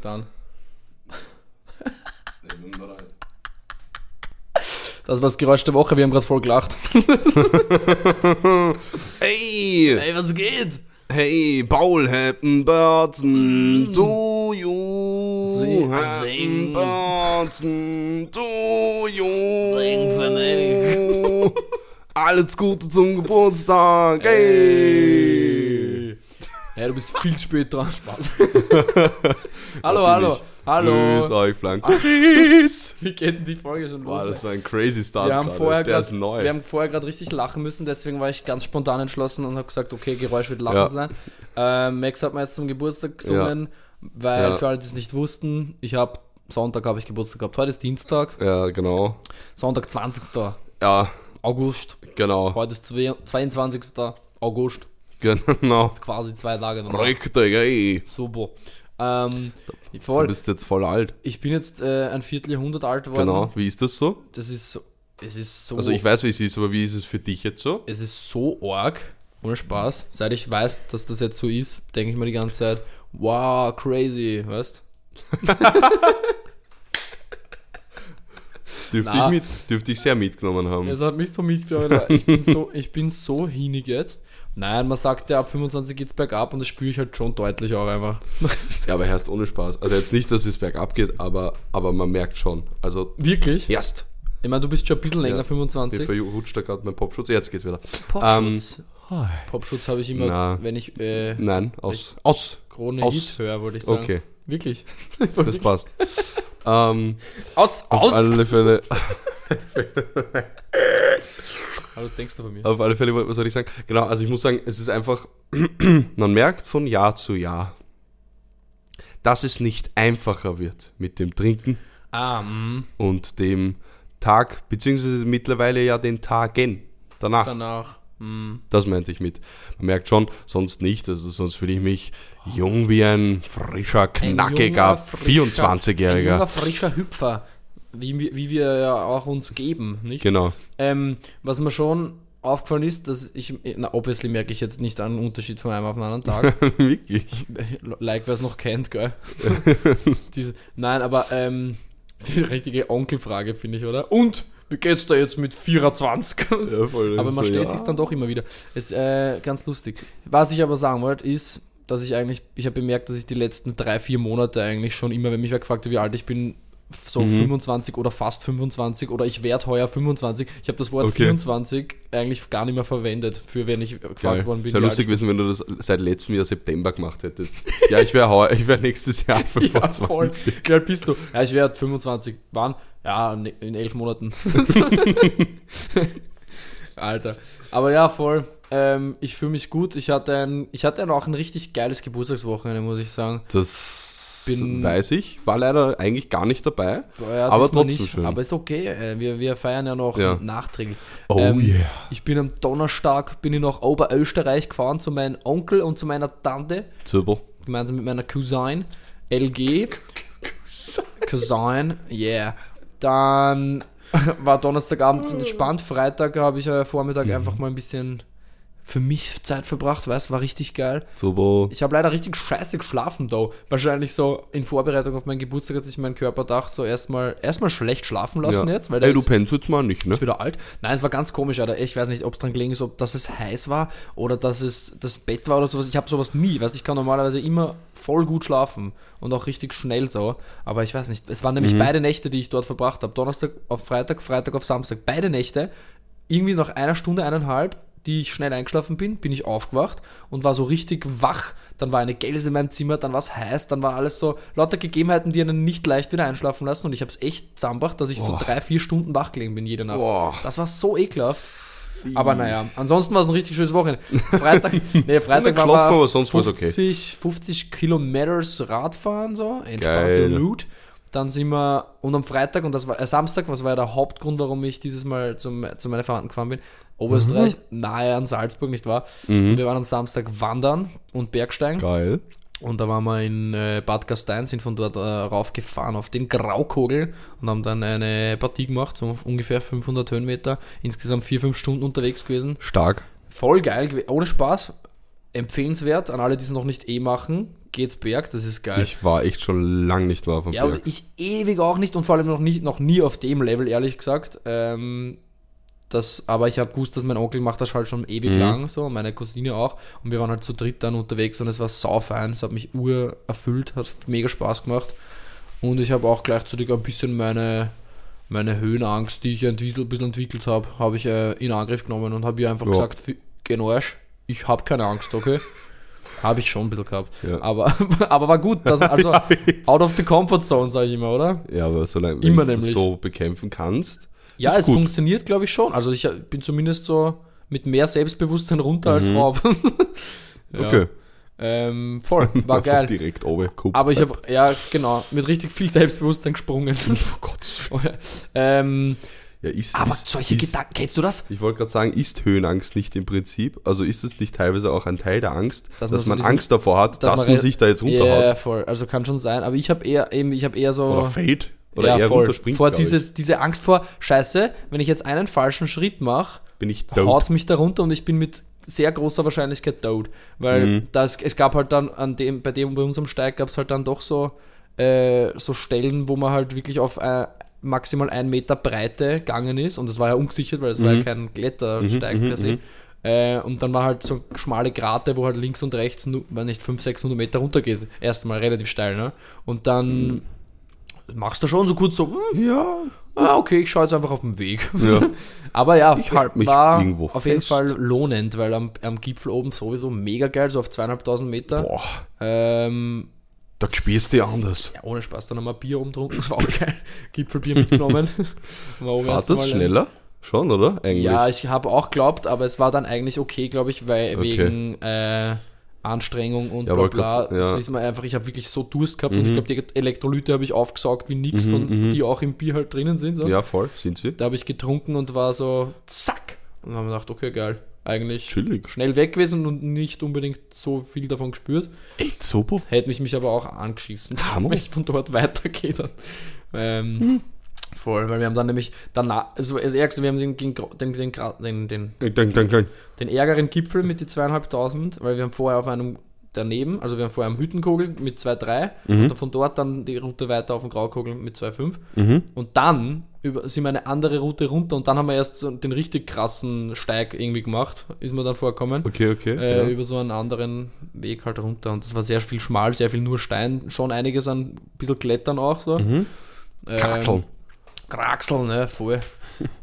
Dann. Das war das Geräusch der Woche, wir haben gerade voll gelacht. Hey! Ey, was geht? Hey, Paul, happy birthday to you. Sing- birthday to you. Sing für mich. Alles Gute zum Geburtstag. Hey! Ja, du bist viel spät dran, Spaß. hallo, hallo, ich. Grüß hallo. euch, Flankuris. Wie geht denn die Folge schon los? das war ein crazy Start wir haben vorher Der grad, ist neu. Wir haben vorher gerade richtig lachen müssen, deswegen war ich ganz spontan entschlossen und habe gesagt, okay, Geräusch wird lachen Ja. sein. Ähm, Max hat mir jetzt zum Geburtstag gesungen, weil Ja. für alle, die es nicht wussten, ich habe Sonntag habe ich Geburtstag gehabt. Heute ist Dienstag, ja, genau. Sonntag 20. Ja, August. genau. Heute ist zwei- 22. August. Genau. Quasi zwei Tage danach. Richtig, ey. Super. Ähm, Du voll. bist jetzt voll alt. Ich bin jetzt äh, ein Vierteljahrhundert alt geworden. Genau. Wie ist das so? Das ist so. Es ist so. Also ich weiß, wie es ist, aber wie ist es für dich jetzt so? es ist so arg, ohne Spaß. Seit ich weiß, dass das jetzt so ist, denke ich mir die ganze Zeit, wow, crazy, weißt Dürfte ich, mit, dürfte ich sehr mitgenommen haben. Es hat mich so mitgenommen. Ich bin so, ich bin so hinig jetzt. Nein, man sagt ja, ab 25 geht's bergab und das spüre ich halt schon deutlich auch einfach. Ja, aber erst ohne Spaß. Also jetzt nicht, dass es bergab geht, aber, aber man merkt schon. Also, Wirklich? erst. Ich meine, du bist schon ein bisschen länger, Ja. Mir 25. verrutscht da gerade mein Popschutz. Jetzt geht's wieder. Popschutz. Popschutz habe ich immer, Na. wenn ich äh, Nein, aus. Aus. Krone Aus. Hit höre, wollte ich sagen. Okay, Wirklich. das passt. ähm, Aus, auf aus. alle Fälle, was denkst du von mir? auf alle Fälle, was soll ich sagen? Genau, also ich muss sagen, es ist einfach, man merkt von Jahr zu Jahr, dass es nicht einfacher wird mit dem Trinken Ah, mh. und dem Tag, beziehungsweise mittlerweile ja den Tagen danach. danach. Mh. Das meinte ich mit. Man merkt schon, sonst nicht. Also sonst fühle ich mich jung wie ein frischer, knackiger junger, frischer- Ein 24-Jähriger. junger, frischer Hüpfer. Wie, wir- wie wir ja auch uns geben, nicht? Genau. Ähm, was mir schon aufgefallen ist, dass ich, na, obviously merke ich jetzt nicht einen Unterschied von einem auf den anderen Tag. Wirklich. like, wer es noch kennt, gell? Diese, nein, aber ähm, die richtige Onkelfrage, finde ich, oder? Und, wie geht's da jetzt mit 24? Ja, voll, aber man so, stellt ja. sich dann doch immer wieder. Ist äh, ganz lustig. Was ich aber sagen wollte, ist, dass ich eigentlich, ich habe bemerkt, dass ich die letzten drei, vier Monate eigentlich schon immer, wenn mich wer gefragt hat, wie alt ich bin, so Mhm. 25 oder fast 25 oder ich werde heuer 25. Ich habe das Wort Okay. 24 eigentlich gar nicht mehr verwendet, für wenn ich gefragt worden bin. Sehr wie lustig gewesen, wenn du das seit letztem Jahr September gemacht hättest. ja, ich wäre ich wär nächstes Jahr Ja, voll. 25. Wie alt bist du? Ja, ich werde 25. Wann? Ja, in in elf Monaten. Alter. Aber ja, voll. Ähm, ich fühle mich gut. Ich hatte, ein, ich hatte auch ein richtig geiles Geburtstagswochenende, muss ich sagen. Das Bin- weiß ich. War leider eigentlich gar nicht dabei. Ja, Aber trotzdem schön. Aber ist okay. äh, Wir, wir feiern ja noch Ja. nachträglich. Oh Ähm, yeah. Ich bin am Donnerstag bin ich nach Oberösterreich gefahren zu meinem Onkel und zu meiner Tante, Zwirbel. gemeinsam mit meiner Cousine LG. Cousin, yeah. Dann war Donnerstagabend entspannt. Freitag habe ich äh, Vormittag Mhm. einfach mal ein bisschen für mich Zeit verbracht, weißt, war richtig geil. Zwirbel. Ich habe leider richtig scheiße geschlafen, da. Wahrscheinlich so in Vorbereitung auf meinen Geburtstag hat sich mein Körper gedacht, so erstmal erstmal schlecht schlafen lassen Ja. jetzt, weil Ey, du pennst jetzt mal nicht, ne? ist wieder alt. Nein, es war ganz komisch, Alter. Ich weiß nicht, ob es dran gelegen ist, ob dass es heiß war oder dass es das Bett war oder sowas. Ich habe sowas nie, weißt ich kann normalerweise immer voll gut schlafen und auch richtig schnell so. Aber ich weiß nicht, es waren nämlich beide Nächte, die ich dort verbracht habe. Donnerstag auf Freitag, Freitag auf Samstag. Beide Nächte. Irgendwie nach einer Stunde, eineinhalb, die ich schnell eingeschlafen bin, bin ich aufgewacht und war so richtig wach. Dann war eine Gelse in meinem Zimmer, dann war es heiß, dann war alles so lauter Gegebenheiten, die einen nicht leicht wieder einschlafen lassen. Und ich habe es echt zambacht, dass ich so Boah. drei, vier Stunden wach gelegen bin jede Nacht. Boah. Das war so ekelhaft. Aber naja, ansonsten war es ein richtig schönes Wochenende. Freitag, nee, Freitag war wir aber sonst war's okay. 50, 50 Kilometers Radfahren, so, entspannte. Route. Dann sind wir, und am Freitag, und das war äh, Samstag, was war ja der Hauptgrund, warum ich dieses Mal zum, zu meinen Verwandten gefahren bin, Oberösterreich, Mhm. nahe an Salzburg, nicht wahr? Und wir waren am Samstag wandern und Bergsteigen. Geil. Und da waren wir in äh, Bad Gastein, sind von dort äh, raufgefahren auf den Graukogel und haben dann eine Partie gemacht, so ungefähr 500 Höhenmeter, insgesamt 4-5 Stunden unterwegs gewesen. Stark. Voll geil, ohne Spaß, empfehlenswert an alle, die es noch nicht eh machen. geht's Berg, das ist geil. Ich war echt schon lang nicht mehr auf dem ja, Berg. und ich ewig auch nicht und vor allem noch, nicht, noch nie auf dem Level, ehrlich gesagt. Ähm, das, aber ich habe gewusst, dass mein Onkel macht das halt schon ewig Mhm. lang so meine Cousine auch. Und wir waren halt zu dritt dann unterwegs und es war saufein. Es hat mich ur erfüllt, hat mega Spaß gemacht. Und ich habe auch gleichzeitig ein bisschen meine, meine Höhenangst, die ich ein bisschen entwickelt habe, habe ich äh, in Angriff genommen und habe ihr einfach Ja. gesagt, "Fi- geh in den Arsch, ich habe keine Angst, okay? habe ich schon ein bisschen gehabt. Ja. Aber, aber war gut. Dass, also out of the comfort zone, sage ich immer, oder? Ja, aber solange Immer du es so bekämpfen kannst. Ja, Ist es gut. funktioniert, glaube ich, schon. Also ich äh, bin zumindest so mit mehr Selbstbewusstsein runter als rauf. ja. Mhm. Okay. Ähm, voll, war geil. direkt oben. Aber ich habe, ja, genau, mit richtig viel Selbstbewusstsein gesprungen. Oh Gott. ähm, Ja, ist, aber ist, solche ist, Gedanken, kennst du das? Ich wollte gerade sagen, ist Höhenangst nicht im Prinzip? Also ist es nicht teilweise auch ein Teil der Angst, Dass dass, man so diesen- Angst davor hat, dass dass, man man sich da jetzt Ja, runterhaut? voll. Also kann schon sein. Aber ich habe eher, eben, ich habe eher so. Oder fällt? Oder ja, eher voll. runterspringt? vor dieses, diese Angst vor, scheiße, wenn ich jetzt einen falschen Schritt mache, Bin ich tot. haut mich da runter und ich bin mit sehr großer Wahrscheinlichkeit tot. Weil Mhm. das, es gab halt dann an dem, bei dem, bei unserem Steig gab es halt dann doch so, äh, so Stellen, wo man halt wirklich auf äh, maximal einen Meter Breite gegangen ist und das war ja ungesichert, weil es war ja kein Klettersteig mhm, per se. Äh, und dann war halt so schmale Grate, wo halt links und rechts, wenn nicht 500, 600 Meter runter geht. Erstmal relativ steil, ne? Und dann machst du schon so kurz so, hm, Ja. ah, okay, ich schaue jetzt einfach auf den Weg. Ja. Aber ja, Ich halt mich war irgendwo auf jeden fest. Fall lohnend, weil am, am Gipfel oben sowieso mega geil, so auf zweieinhalbtausend Meter. Boah, Ähm, da spürst du anders. ja, ohne Spaß, dann haben wir Bier drunter, das war auch geil. Gipfelbier mitgenommen. War Fahrt das schneller? Schon, oder? Eigentlich. Ja, ich habe auch geglaubt, aber es war dann eigentlich okay, glaube ich, weil Okay. wegen äh, Anstrengung und Ja, bla bla. grad- Das ja. Mhm. wissen wir einfach, ich habe wirklich so Durst gehabt und ich glaube, die Elektrolyte habe ich aufgesaugt wie nix, von, die auch im Bier halt drinnen sind. So. ja, voll, sind sie. Da habe ich getrunken und war so, zack. Und dann haben wir gedacht, okay, geil. Eigentlich Chillig. schnell weg gewesen und nicht unbedingt so viel davon gespürt. Echt super. Hätte mich mich aber auch angeschissen, Hammer. wenn ich von dort weitergehe dann. Ähm, Voll, weil wir haben dann nämlich danach, also das Ärgste, wir haben den, den, den, den, den, den, den ärgeren Gipfel mit die zweieinhalbtausend, weil wir haben vorher auf einem daneben, also wir haben vorher am Hüttenkogel mit 2,3 und von dort dann die Route weiter auf den Graukogel mit 2,5 Mhm. und dann über, sind wir eine andere Route runter und dann haben wir erst so den richtig krassen Steig irgendwie gemacht, ist mir dann vorgekommen. Okay, okay. Äh, ja. Über so einen anderen Weg halt runter und das war sehr viel schmal, sehr viel nur Stein, schon einiges an ein bisschen Klettern auch so. Ähm, Kraxeln. Kraxeln, ne, voll.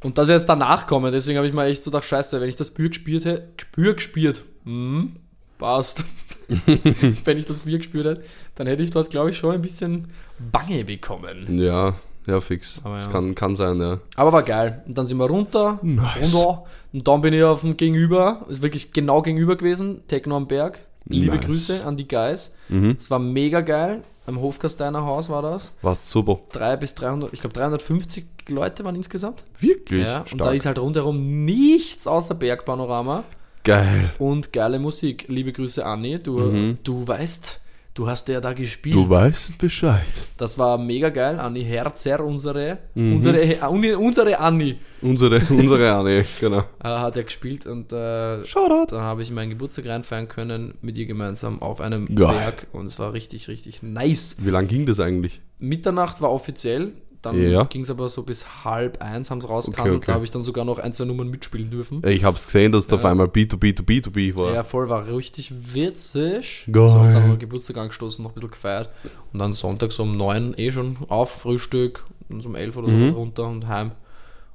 Und das erst danach kommen, deswegen habe ich mir echt so gedacht, scheiße, wenn ich das Bier gespürt hätte, Bier gespürt, hm, passt. wenn ich das Bier gespürt hätte, dann hätte ich dort, glaube ich, schon ein bisschen Bange bekommen. Ja, ja, fix. Aber das ja. kann, kann sein, ja. Aber war geil. Und dann sind wir runter, Nice. runter und dann bin ich auf dem Gegenüber, ist wirklich genau gegenüber gewesen, Techno am Berg. Liebe Nice. Grüße an die Guys. Mhm. Es war mega geil. Am Hofkasteiner Haus war das. Warst super. 3 bis 300, ich glaube 350 Leute waren insgesamt. Wirklich? Ja, und Stark. da ist halt rundherum nichts außer Bergpanorama Geil. und geile Musik. Liebe Grüße, Anni. Du, du weißt, du hast ja da gespielt. Du weißt Bescheid. Das war mega geil. Anni Herzer, unsere, Mhm. unsere, äh, unsere Anni, Unsere, unsere Anne, genau. äh, hat er gespielt und äh, Shoutout. da habe ich meinen Geburtstag reinfeiern können mit ihr gemeinsam auf einem Geil. Berg und es war richtig, richtig nice. Wie lang ging das eigentlich? Mitternacht war offiziell, dann Ja. ging es aber so bis halb eins, haben sie rausgehandelt. okay. Da habe ich dann sogar noch ein, zwei Nummern mitspielen dürfen. Ich hab's gesehen, dass da auf einmal B2B2B2B war. Ja, voll, war richtig witzig. Geil. So, dann noch Geburtstag angestoßen, noch ein bisschen gefeiert. Und dann sonntags um neun eh schon auf, Frühstück, und so um elf oder sowas runter und heim.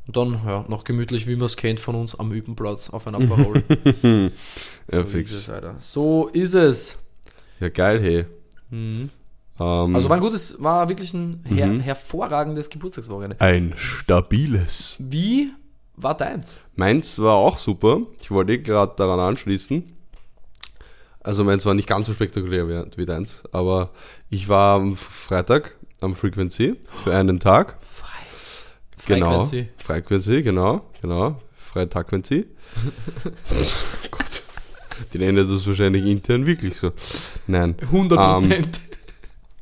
Und dann, ja, noch gemütlich, wie man es kennt von uns, am Übenplatz auf ein Aperol. ja, so fix. Ist es, Alter. So ist es. Ja, geil, hey. Mhm. Ähm, Also war ein gutes, war wirklich ein her hervorragendes Geburtstagswochenende. ein stabiles. Wie war deins? Meins war auch super. Ich wollte eh gerade daran anschließen. Also meins war nicht ganz so spektakulär wie, wie deins, aber ich war am Freitag am Frequency für einen Tag. Genau. Frequency. Frequency, genau, genau. Freitagquency. Gott. Die nennen das wahrscheinlich intern wirklich so. Nein. 100 Ähm, Prozent.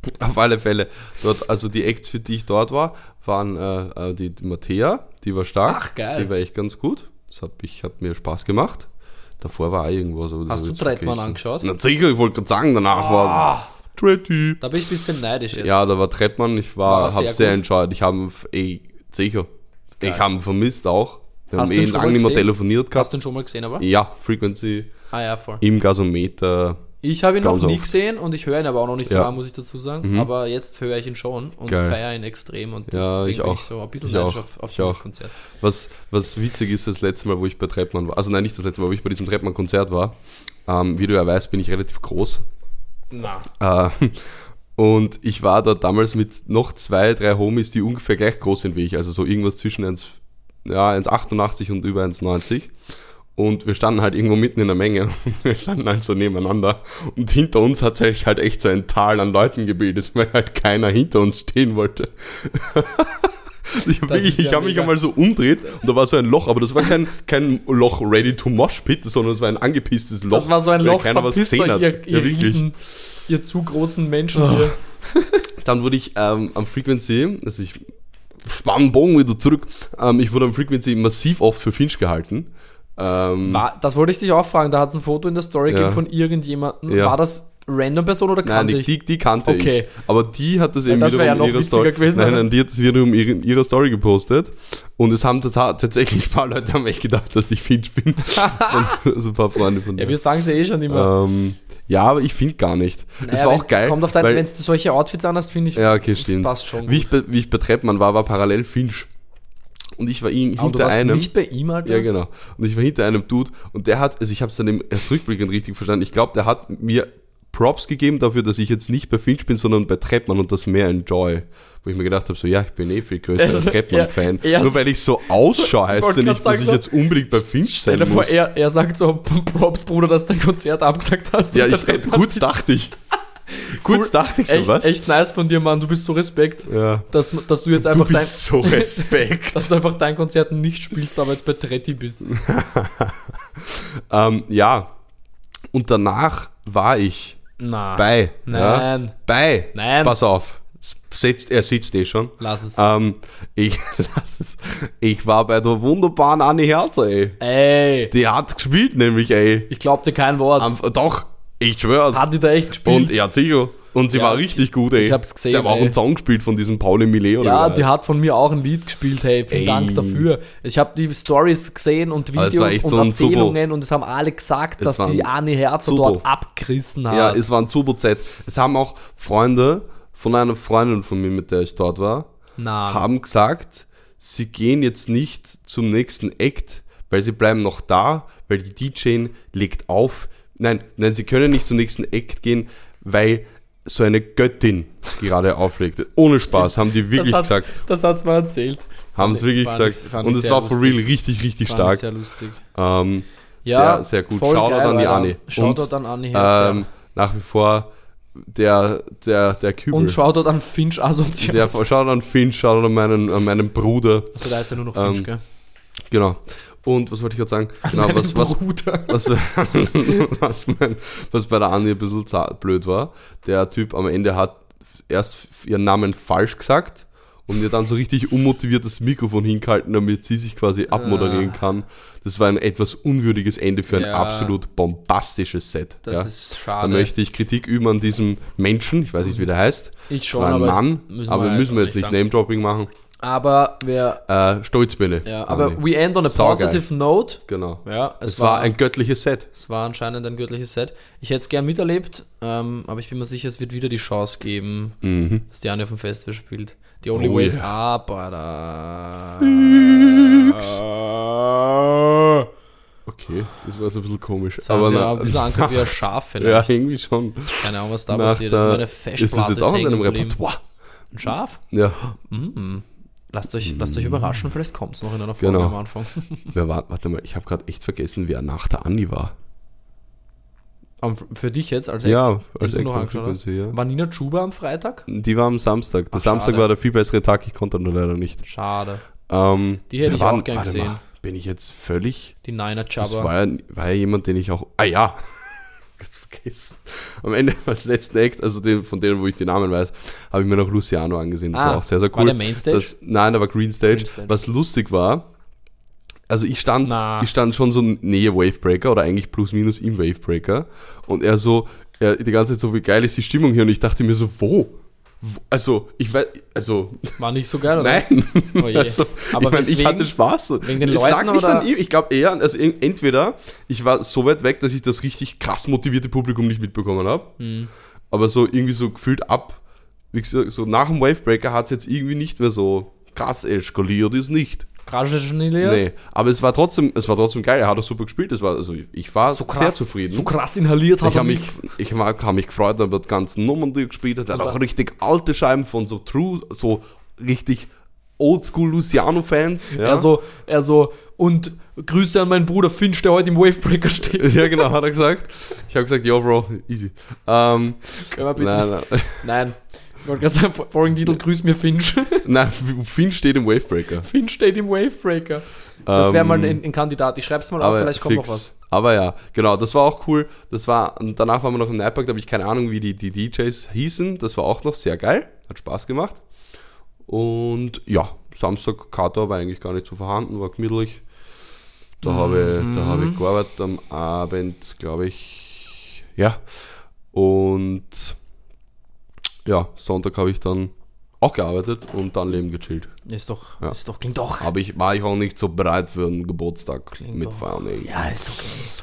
Auf alle Fälle. Dort, also die Acts, für die ich dort war, waren äh, äh, die, die Mattea, die war stark. Ach, geil. Die war echt ganz gut. Das hat, ich, hat mir Spaß gemacht. Davor war auch irgendwas. Hast du Trettmann angeschaut? Na sicher, ich wollte gerade sagen, danach war. Tretti. Da bin ich ein bisschen neidisch jetzt. Ja, da war Treppmann, ich War war, sehr sehr enjoyed. Ich habe ey, sicher. Ich Geil. habe ihn vermisst auch. Wir Hast haben eh lange nicht mehr telefoniert Hast gehabt. du ihn schon mal gesehen, aber? Ja, Frequency Ah ja, voll. im Gasometer. Ich habe ihn noch Ganz nie oft. gesehen und ich höre ihn aber auch noch nicht so Ja. lange, muss ich dazu sagen. Mhm. Aber jetzt höre ich ihn schon und feiere ihn extrem und Ja, deswegen ich bin auch. ich so ein bisschen neidisch auf, auf dieses auch. Konzert. Was, was witzig ist, das letzte Mal, wo ich bei Treppmann war, also nein, nicht das letzte Mal, wo ich bei diesem Treppmann-Konzert war, ähm, wie du ja weißt, bin ich relativ groß. Na. Äh, und ich war dort damals mit noch zwei, drei Homies, die ungefähr gleich groß sind wie ich, also so irgendwas zwischen 1, ja, 1,88 und über 1,90. Und wir standen halt irgendwo mitten in der Menge. Wir standen halt so nebeneinander. Und hinter uns hat sich halt echt so ein Tal an Leuten gebildet, weil halt keiner hinter uns stehen wollte. Ich habe ja hab mich einmal so umdreht und da war so ein Loch, aber das war kein, kein Loch ready to mosh pit, sondern es war ein angepisstes Loch. Das war so ein Loch, keiner was gesehen euch, hat. ihr, ihr ja. Riesen, ihr zu großen Menschen hier. Dann wurde ich ähm, am Frequency, also ich spann den Bogen wieder zurück, ähm, ich wurde am Frequency massiv oft für Finch gehalten. Ähm, War, das wollte ich dich auch fragen, da hat es ein Foto in der Story Ja. gegeben von irgendjemandem. Ja. War das random Person oder Nein, kannte die, ich? die, die kannte Okay. ich. Aber die hat das eben das wiederum ja in noch ihrer Story. gewesen, nein, nein, die hat es wiederum in ihrer Story gepostet. Und es haben tats- tatsächlich ein paar Leute haben echt gedacht, dass ich Finch bin. von, also ein paar Freunde von Ja, mir. wir sagen es ja eh schon immer. ähm, ja, aber ich finde gar nicht. es Naja, war wenn- auch geil. kommt auf dein, wenn du solche Outfits anhast, finde ich, ja, okay, stimmt. passt schon Wie ich, wie ich bei Treppmann war, war parallel Finch. Und ich war ihn und du hinter warst einem. nicht bei ihm, Alter? Ja, genau. Und ich war hinter einem Dude und der hat, also ich habe es dann im- erst rückblickend richtig verstanden, ich glaube, der hat mir Props gegeben dafür, dass ich jetzt nicht bei Finch bin, sondern bei Treppmann und das mehr enjoy. Wo ich mir gedacht habe, so ja, ich bin eh viel größerer Also, Treppmann-Fan. er- Nur weil ich so ausschaue, heißt ja nicht, dass ich jetzt unbedingt bei Finch sein dir vor, muss. er, er sagt so, Props, Bruder, dass du dein Konzert abgesagt hast. ja, ich, kurz dachte ich. Kurz dachte ich so, echt, was? echt nice von dir, Mann. Du bist so Respekt, Ja. dass, dass du jetzt Du einfach dein, bist so Respekt. dass du einfach dein Konzert nicht spielst, aber jetzt bei Tretti bist. ähm, ja. Und danach war ich Na, bei. Ja, nein, bei. Nein. Pass auf. Sitzt, er sitzt eh schon. lass es. Ähm, ich, lass es. ich war bei der wunderbaren Anni Herzer, ey. Ey, Die hat gespielt, nämlich, ey. ich glaub dir kein Wort. Am, doch, ich schwör's. Hat die da echt gespielt? Und ja, sicher. Und sie Ja, war richtig gut, ey. ich hab's gesehen, Sie hat auch einen Song gespielt von diesem Pauli Millet oder Ja, die hat von mir auch ein Lied gespielt, hey, vielen Ey. Dank dafür. Ich habe die Stories gesehen und es Videos und so Erzählungen und es haben alle gesagt, Es dass die Anni Herzer Super. dort abgerissen hat. Ja, es war ein Turbo-Zeit. Es haben auch Freunde von einer Freundin von mir, mit der ich dort war, Na, haben gesagt, sie gehen jetzt nicht zum nächsten Act, weil sie bleiben noch da, weil die DJ legt auf. Nein, nein, sie können nicht zum nächsten Act gehen, weil so eine Göttin gerade auflegt. Ohne Spaß, haben die wirklich das hat, gesagt. Das hat's mal erzählt. Haben es wirklich ich- gesagt. fand Und ich es war for lustig. real richtig, richtig Fand ich stark. Sehr lustig. Ähm, Ja, sehr, sehr gut. Shoutout geil, an die. Anni. Shoutout an Anni Herzer. ähm, nach wie vor der, der, der Kübel. Und Shoutout an Finch Asozial. der, Shoutout an Finn, Shoutout an meinen, an meinen Bruder. Also da ist ja nur noch Ähm, Finch, gell? Genau. Und was wollte ich gerade sagen? Genau, was, was, was, was, mein, was bei der Andi ein bisschen blöd war, der Typ am Ende hat erst ihren Namen falsch gesagt und ihr dann so richtig unmotiviert das Mikrofon hingehalten, damit sie sich quasi abmoderieren kann. Das war ein etwas unwürdiges Ende für ein Ja. absolut bombastisches Set. Das ja. ist Da schade. möchte ich Kritik üben an diesem Menschen, ich weiß nicht, wie der heißt. ich schon, war ein aber Mann, aber wir müssen wir halt jetzt nicht. Name-Dropping machen. Aber wir, Äh, Stolzbälle. ja, aber we end on a Saugeil. positive note. Genau. Ja, Es, war ein göttliches Set. Es war anscheinend ein göttliches Set. Ich hätte es gern miterlebt, ähm, aber ich bin mir sicher, es wird wieder die Chance geben, Mhm. dass die Anne auf dem Festival spielt. The only Oh way is yeah. up, Alter. Okay, das war jetzt ein bisschen komisch. Das haben aber sie ja na, ein bisschen angehört wie ein Schaf ja, vielleicht. irgendwie schon. Keine Ahnung, was da Nach passiert ist. der- Meine ist Festplatte das jetzt auch in deinem. Repertoire? Ein Schaf? Ja. Mm. Lasst euch, lasst euch überraschen, vielleicht kommt es noch in einer Folge Genau. am Anfang. Wer war, warte mal, ich habe gerade echt vergessen, wer nach der Andi war. Am- Für dich jetzt als Act, ja, als du noch Act angeschaut hast. Ja. War Nina Chuba am Freitag? Die war am Samstag. Der Ach, Samstag schade. war der viel bessere Tag, ich konnte nur leider nicht. Schade. Ähm, Die hätte ich war auch gern gesehen. Mal, bin ich jetzt völlig. Die Niner Das Chubba. war ja, war ja jemand, den ich auch. Ah ja! Ganz vergessen. Am Ende als letzten Act, also den, von denen, wo ich die Namen weiß, habe ich mir noch Luciano angesehen. Das Ah, war auch sehr, sehr war cool. der Mainstage? Das, nein, da war Green Stage. Green Stage. Was lustig war, also ich stand, Na. ich stand schon so Nähe Wavebreaker oder eigentlich plus minus im Wavebreaker und er so er die ganze Zeit so, wie geil ist die Stimmung hier? Und ich dachte mir so, wo? Also, ich weiß, also, War nicht so geil, oder? nein. Oh. Also, Aber ich, mein, ich weswegen? hatte Spaß. Wegen den es Leuten oder- ihm. Ich glaube eher, also en- entweder ich war so weit weg, dass ich das richtig krass motivierte Publikum nicht mitbekommen habe. Hm. Aber so irgendwie so gefühlt ab, wie gesagt, so nach dem Wavebreaker hat es jetzt irgendwie nicht mehr so krass eskaliert, ist nicht. Gerade schon inhaliert? Nee, aber es war trotzdem, es war trotzdem geil. Er hat auch super gespielt. Es war, also ich war So sehr krass, zufrieden. so krass inhaliert hat ich er habe mich. ich habe mich gefreut über die ganzen Nummern, die er gespielt hat. Er hat auch richtig alte Scheiben von so True, so richtig Oldschool Luciano-Fans. Ja. Er so, er so, und Grüße an meinen Bruder Finch, der heute im Wavebreaker steht. ja, genau, hat er gesagt. Ich habe gesagt, ja, Bro, easy. Ähm, Können wir bitte? nein, nein, Nein. Wollte gerade sagen, Folgentitel, grüß mir Finch. nein, Finn steht im Wavebreaker. Finch steht im Wavebreaker. Das wäre Ähm, mal ein, ein Kandidat. Ich schreib's mal auf, vielleicht kommt fix. noch was. Aber ja, genau, das war auch cool. Das war, und danach waren wir noch im Nightpark, da habe ich keine Ahnung, wie die, die DJs hießen. Das war auch noch sehr geil, hat Spaß gemacht. Und ja, Samstag Kater war eigentlich gar nicht so vorhanden, war gemütlich. Da habe ich, da habe Mhm. ich gearbeitet am Abend, glaube ich. Ja. Und ja, Sonntag habe ich dann auch gearbeitet und dann Leben gechillt. Ist doch, Ja. ist doch, klingt doch. Aber ich war ich auch nicht so bereit für einen Geburtstag Klingt mit doch- Feiern. Ja, ist okay.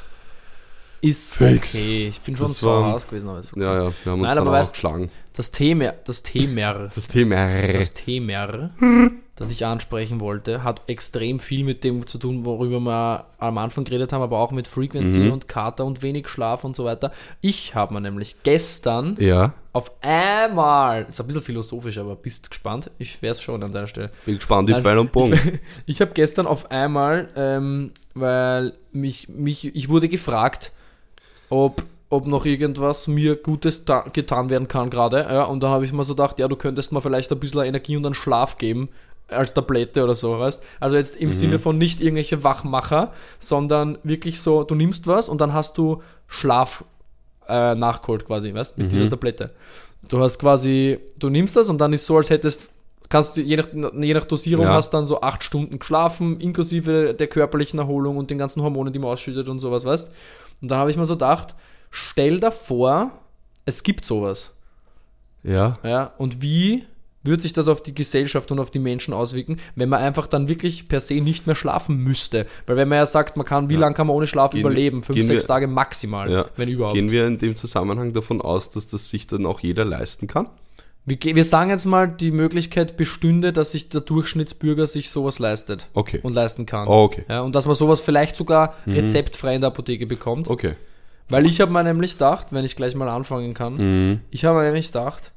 Ist Fix. okay. Ich bin schon so war- aus gewesen, aber ist okay. Ja, ja, wir haben uns Nein, dann aber auch weißt- geschlagen. Das Thema, das Thema, Das Thema. das Thema, das ich ansprechen wollte, hat extrem viel mit dem zu tun, worüber wir am Anfang geredet haben, aber auch mit Frequency Mhm. und Kater und wenig Schlaf und so weiter. Ich habe mir nämlich gestern Ja, auf einmal, ist ein bisschen philosophisch, aber bist gespannt? Ich wäre es schon an deiner Stelle. bin gespannt, Nein, Pfeil und Bogen. Ich, ich habe gestern auf einmal, ähm, weil mich, mich, ich wurde gefragt, ob, ob noch irgendwas mir Gutes ta- getan werden kann gerade. Ja, und dann habe ich mir so gedacht, ja, du könntest mir vielleicht ein bisschen Energie und einen Schlaf geben als Tablette oder so, weißt? Also jetzt im Sinne von nicht irgendwelche Wachmacher, sondern wirklich so, du nimmst was und dann hast du Schlaf äh, nachgeholt quasi, weißt? Mit dieser Tablette. Du hast quasi, du nimmst das und dann ist so, als hättest kannst du je nach, je nach Dosierung Ja. hast dann so acht Stunden geschlafen, inklusive der körperlichen Erholung und den ganzen Hormonen, die man ausschüttet und sowas, weißt? Und dann habe ich mir so gedacht, stell dir vor, es gibt sowas. Ja, Ja, und wie würde sich das auf die Gesellschaft und auf die Menschen auswirken, wenn man einfach dann wirklich per se nicht mehr schlafen müsste? Weil wenn man ja sagt, man kann, wie Ja. lange kann man ohne Schlaf Gehen überleben? Fünf, sechs wir- Tage maximal, ja. wenn überhaupt. Gehen wir in dem Zusammenhang davon aus, dass das sich dann auch jeder leisten kann? Wir, wir sagen jetzt mal, die Möglichkeit bestünde, dass sich der Durchschnittsbürger sich sowas leistet Okay. und leisten kann. Oh, okay. Ja, und dass man sowas vielleicht sogar rezeptfrei in der Apotheke bekommt. Okay. Weil ich habe mir nämlich gedacht, wenn ich gleich mal anfangen kann, Mhm. ich habe mir nämlich gedacht,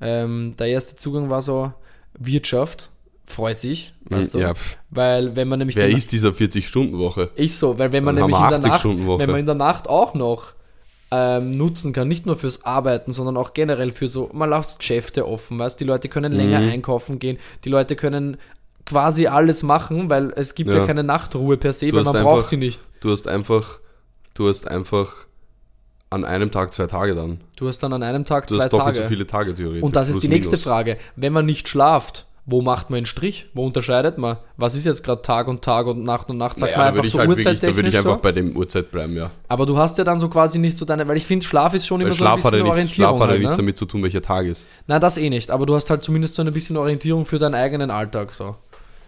ähm, der erste Zugang war so Wirtschaft, freut sich, weißt du? Ja, Weil wenn man nämlich wer ist dieser 40-Stunden-Woche? ich so, weil wenn man Dann nämlich in der, Nacht, 80-Stunden-Woche. wenn man in der Nacht auch noch ähm, nutzen kann, nicht nur fürs Arbeiten, sondern auch generell für so, man lässt Geschäfte offen, weißt die Leute können länger Mhm. einkaufen gehen, die Leute können quasi alles machen, weil es gibt ja, Ja. keine Nachtruhe per se, Du weil man einfach- braucht sie nicht. Du hast einfach, du hast einfach an einem Tag zwei Tage dann. Du hast dann an einem Tag Du zwei hast doppelt Tage. so viele Tage theoretisch. Und das ist die nächste minus. Frage. Wenn man nicht schlaft, wo macht man einen Strich? Wo unterscheidet man? Was ist jetzt gerade Tag und Tag und Nacht und Nacht? Sagt Naja, man da einfach würde ich so halt wirklich, da würde ich uhrzeittechnisch einfach so? bei dem Uhrzeit bleiben, ja. Aber du hast ja dann so quasi nicht so deine, weil ich finde, Schlaf ist schon immer Weil so ein Schlaf hat bisschen ja nichts. Schlaf hat ja halt, nichts ne? damit zu tun, welcher Tag ist. Nein, das eh nicht. Aber du hast halt zumindest so ein bisschen Orientierung für deinen eigenen Alltag so.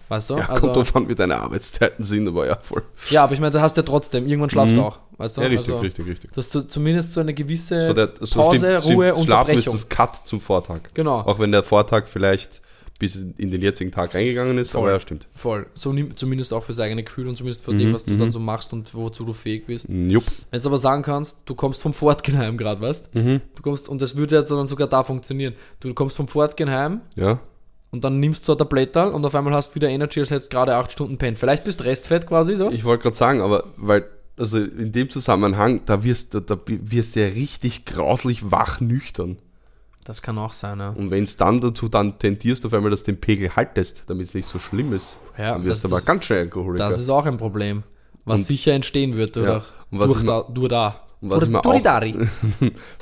Weißt du? Ja, also, kommt drauf an, wie deine Arbeitszeiten sind, aber ja, voll. ja, aber ich meine, da hast du ja trotzdem, irgendwann schlafst Mhm. du auch. Weißt du? Ja, richtig, also, richtig, richtig. Dass du zumindest so eine gewisse So der, so Pause, stimmt, Ruhe, stimmt, Schlafen ist das Cut zum Vortag. Genau. Auch wenn der Vortag vielleicht bis in den jetzigen Tag reingegangen ist, Voll. aber ja, stimmt. Voll. So zumindest auch fürs eigene Gefühl und zumindest für dem, Mhm, was du mhm. dann so machst und wozu du fähig bist. Jupp. Wenn du aber sagen kannst, du kommst vom Fortgenheim gerade, weißt Mhm. du? kommst, und das würde ja dann sogar da funktionieren. Du kommst vom Fortgenheim Ja. Und dann nimmst du so ein und auf einmal hast du wieder Energy, als hättest du gerade acht Stunden pennt. Vielleicht bist du restfett quasi so. Ich wollte gerade sagen, aber weil, also in dem Zusammenhang, da wirst du da wirst du ja richtig grauslich wach nüchtern. Das kann auch sein, ja. Und wenn es dann dazu dann tendierst, auf einmal, dass du den Pegel haltest, damit es nicht so schlimm ist, Ja, dann wirst du aber ist- ganz schnell Alkoholiker. Das ist auch ein Problem, was Und- sicher entstehen wird, oder? Und was durch, da, durch da. Was, ich mir auch,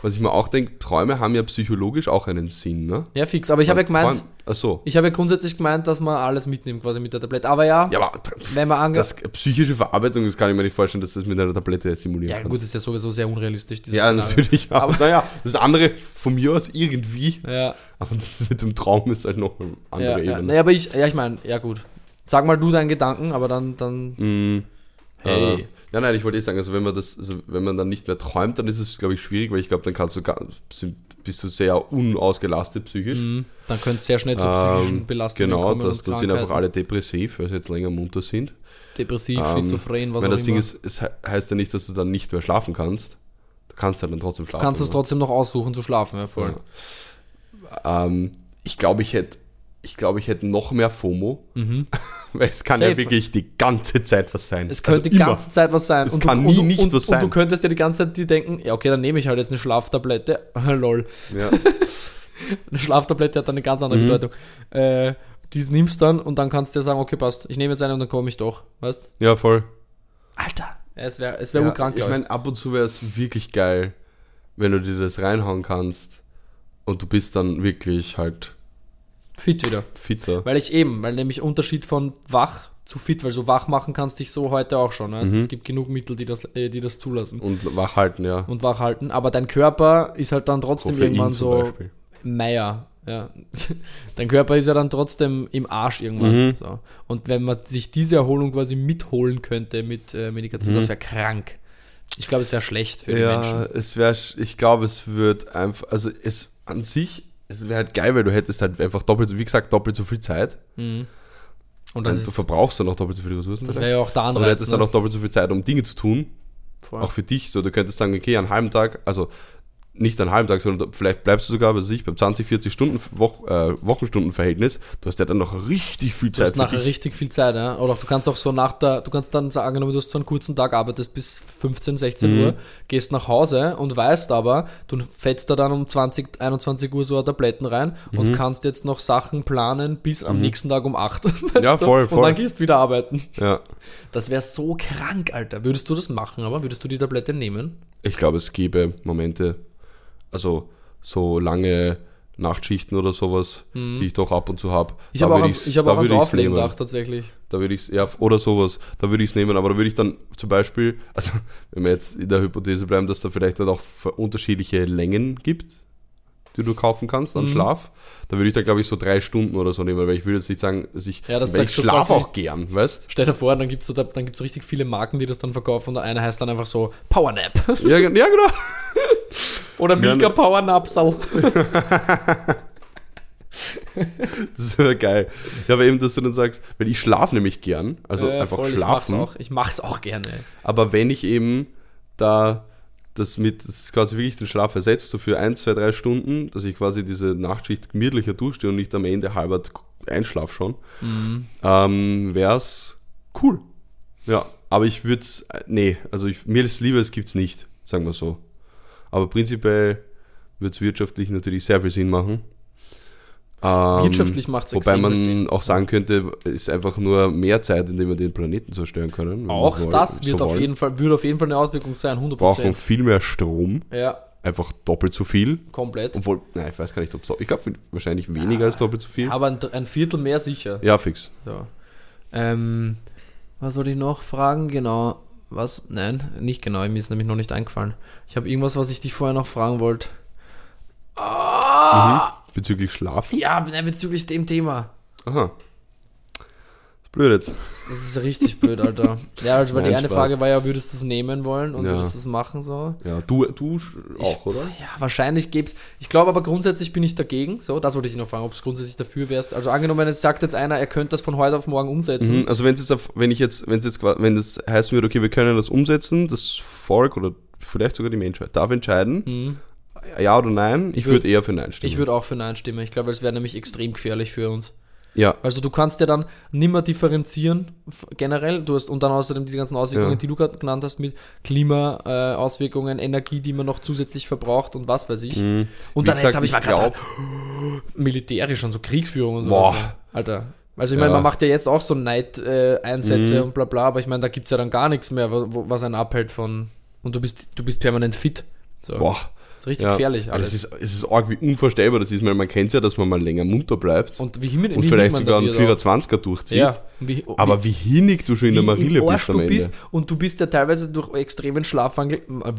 was ich mir auch denke, Träume haben ja psychologisch auch einen Sinn, ne? Ja, fix. Aber ich habe ja gemeint, Träum- Ach so. ich habe ja grundsätzlich gemeint, dass man alles mitnimmt quasi mit der Tablette. Aber ja, Ja, aber wenn man ange das psychische Verarbeitung, das kann ich mir nicht vorstellen, dass das mit einer Tablette simulieren Ja, kannst. gut, das ist ja sowieso sehr unrealistisch. Ja, Szenario. natürlich. Aber, Aber- naja, das andere von mir aus irgendwie. Ja, Aber das mit dem Traum ist halt noch eine andere ja, ja. Ebene. Nee, aber ich, ja, ich meine, ja gut. Sag mal du deinen Gedanken, aber dann, dann, Mm, hey. Äh, ja, nein, ich wollte eh sagen, also wenn man das, also wenn man dann nicht mehr träumt, dann ist es, glaube ich, schwierig, weil ich glaube, dann kannst du gar, bist du sehr unausgelastet psychisch. Mhm. dann könnte es sehr schnell zu psychischen Ähm, Belastungen genau, kommen das, und dann sind einfach alle depressiv, weil sie jetzt länger munter sind. depressiv, Ähm, schizophren, was auch das Ding immer. ist, es he- heißt ja nicht, dass du dann nicht mehr schlafen kannst. Du kannst ja dann trotzdem du schlafen. kannst es oder? trotzdem noch aussuchen zu schlafen, ja voll. Ja. Ähm, ich glaube, ich hätte ich glaube, ich hätte noch mehr FOMO, Mhm. weil es kann Safe. ja wirklich die ganze Zeit was sein. Es könnte die Also immer. ganze Zeit was sein. Es und kann du, nie und, nicht und, was Und du sein. könntest dir die ganze Zeit die denken, ja okay, dann nehme ich halt jetzt eine Schlaftablette. Lol. Ja. Eine Schlaftablette hat dann eine ganz andere Mhm. Bedeutung. Äh, die nimmst dann und dann kannst du dir sagen, okay, passt, ich nehme jetzt eine und dann komme ich doch. Weißt ja, voll. Alter. Ja, es wäre es wär Ja, glaube ich. meine, ab und zu wäre es wirklich geil, wenn du dir das reinhauen kannst und du bist dann wirklich halt Fit wieder. fitter. Weil ich eben, weil nämlich Unterschied von wach zu fit, weil so wach machen kannst dich so heute auch schon. Also Mhm. es gibt genug Mittel, die das, äh, die das zulassen Und wach halten, ja. und wach halten. Aber dein Körper ist halt dann trotzdem Koffein irgendwann so Beispiel. Meier. Ja. Dein Körper ist ja dann trotzdem im Arsch irgendwann. Mhm. So. Und wenn man sich diese Erholung quasi mitholen könnte mit äh, Medikation, das wäre krank. Ich glaube, es wäre schlecht für die Mhm. Ja, Menschen. es wäre, ich glaube, es wird einfach, also es an sich, es wäre halt geil, weil du hättest halt einfach doppelt, so- wie gesagt, doppelt so viel Zeit. Mhm. Und Und das, du ist, verbrauchst dann auch doppelt so viele Ressourcen. das wäre ja auch der Aber du hättest dann Ne? auch doppelt so viel Zeit, um Dinge zu tun. Voll. Auch für dich. So, du könntest sagen, okay, einen halben Tag, also nicht einen halben Tag, sondern vielleicht bleibst du sogar, was weiß ich, beim 20, 40 Stunden Woch, äh, Wochenstundenverhältnis. Du hast ja dann noch richtig viel Du Zeit hast nachher richtig viel Zeit, ja. Oder du kannst auch so nach der, du kannst dann sagen, du hast so einen kurzen Tag, arbeitest bis 15, 16 Mhm. Uhr, gehst nach Hause und weißt aber, du fetzt da dann um 20, 21 Uhr so Tabletten rein und Mhm. kannst jetzt noch Sachen planen bis am nächsten Tag um 8. weißt Ja, du? voll, Und voll. dann gehst du wieder arbeiten. Ja. Das wäre so krank, Alter. Würdest du das machen, aber würdest du die Tablette nehmen? Ich glaube, es gäbe Momente, also so lange Nachtschichten oder sowas, die ich doch ab und zu habe. Mhm. Ich habe auch, ans, ich hab auch ans Auflegen gedacht, tatsächlich. Da würde ich ja, oder sowas, da würde ich es nehmen, aber da würde ich dann zum Beispiel, also wenn wir jetzt in der Hypothese bleiben, dass da vielleicht dann auch unterschiedliche Längen gibt, die du kaufen kannst Mhm. an Schlaf, da würde ich da glaube ich so drei Stunden oder so nehmen, weil ich würde jetzt nicht sagen, dass ich, Ja, das ich schlafe auch gern, weißt? Stell dir vor, dann gibt es so, da- dann gibt's richtig viele Marken, die das dann verkaufen und der eine heißt dann einfach so Powernap. ja, ja, genau. Oder Milka ne- Powernapsal. Das wäre geil. Ja, aber eben, dass du dann sagst, weil ich schlafe nämlich gern, also Äh, einfach voll, Ich mach's schlafen. auch, ich mach's auch gerne. Aber wenn ich eben da das mit, das ist quasi wirklich den Schlaf ersetzt, so für ein, zwei, drei Stunden, dass ich quasi diese Nachtschicht gemütlicher durchstehe und nicht am Ende halber einschlaf schon, Mhm. ähm, wäre es cool. Ja, aber ich würde es, nee, also ich, mir ist lieber, es gibt es nicht, sagen wir so. Aber prinzipiell würde es wirtschaftlich natürlich sehr viel Sinn machen. Ähm, Wirtschaftlich macht's Wobei extrem man Sinn. auch sagen könnte, es ist einfach nur mehr Zeit, indem wir den Planeten zerstören können. wir Auch wollen- das wird so auf wollen. jeden Fall, würde auf jeden Fall eine Auswirkung sein, 100%. brauchen viel mehr Strom, Ja, einfach doppelt so viel. komplett. Obwohl, nein, ich weiß gar nicht, ob so. Ich glaube wahrscheinlich weniger als doppelt so viel. Aber ein, ein Viertel mehr sicher. Ja, fix. So. Ähm, was wollte ich noch fragen? Genau. Was? Nein, nicht genau. Mir ist nämlich noch nicht eingefallen. Ich habe irgendwas, was ich dich vorher noch fragen wollte. Ah! Bezüglich Schlafen. Ja, bezüglich dem Thema. Aha. Blöd jetzt. Das ist richtig blöd, Alter. Ja, also, weil die Nein, eine Spaß. Frage war ja, würdest du es nehmen wollen und Ja. würdest du es machen so? Ja, du, du auch, oder? Ja, wahrscheinlich gäbe Ich glaube aber grundsätzlich bin ich dagegen. So, das wollte ich noch fragen, ob es grundsätzlich dafür wärst. Also angenommen, es sagt jetzt einer, er könnte das von heute auf morgen umsetzen. Mhm, Also wenn es jetzt auf, wenn ich jetzt, wenn es jetzt wenn das heißen würde, okay, wir können das umsetzen, das Volk oder vielleicht sogar die Menschheit darf entscheiden, Mhm. ja oder nein. Ich, würd- würde eher für Nein stimmen. Ich würde auch für Nein stimmen. Ich glaube, es wäre nämlich extrem gefährlich für uns. Ja, Also du kannst ja dann nimmer differenzieren generell. Du hast und dann außerdem diese ganzen Auswirkungen, Ja. die du gerade genannt hast, mit Klima-Auswirkungen, äh, Energie, die man noch zusätzlich verbraucht und was weiß ich. Mhm. Und Wie dann gesagt, jetzt habe ich mal ich gerade glaub- militärisch und so Kriegsführung und so. Boah. Alter. Also ich meine, Ja. man macht ja jetzt auch so Neid-Einsätze Mhm. und bla bla, aber ich meine, da gibt es ja dann gar nichts mehr, was einen abhält von und du bist, du bist permanent fit. So. Boah. Ist richtig Ja. gefährlich Aber alles. Es ist, es ist arg wie unvorstellbar das ist, weil man kennt ja, dass man mal länger munter bleibt und, und wie, hin, wie vielleicht sogar einen wird auch. 24er durchzieht. Ja. Und wie, Aber wie hinnig du schon in der wie Marille bist am du Ende. bist und du bist ja teilweise durch extremen Schlafwandel, äh,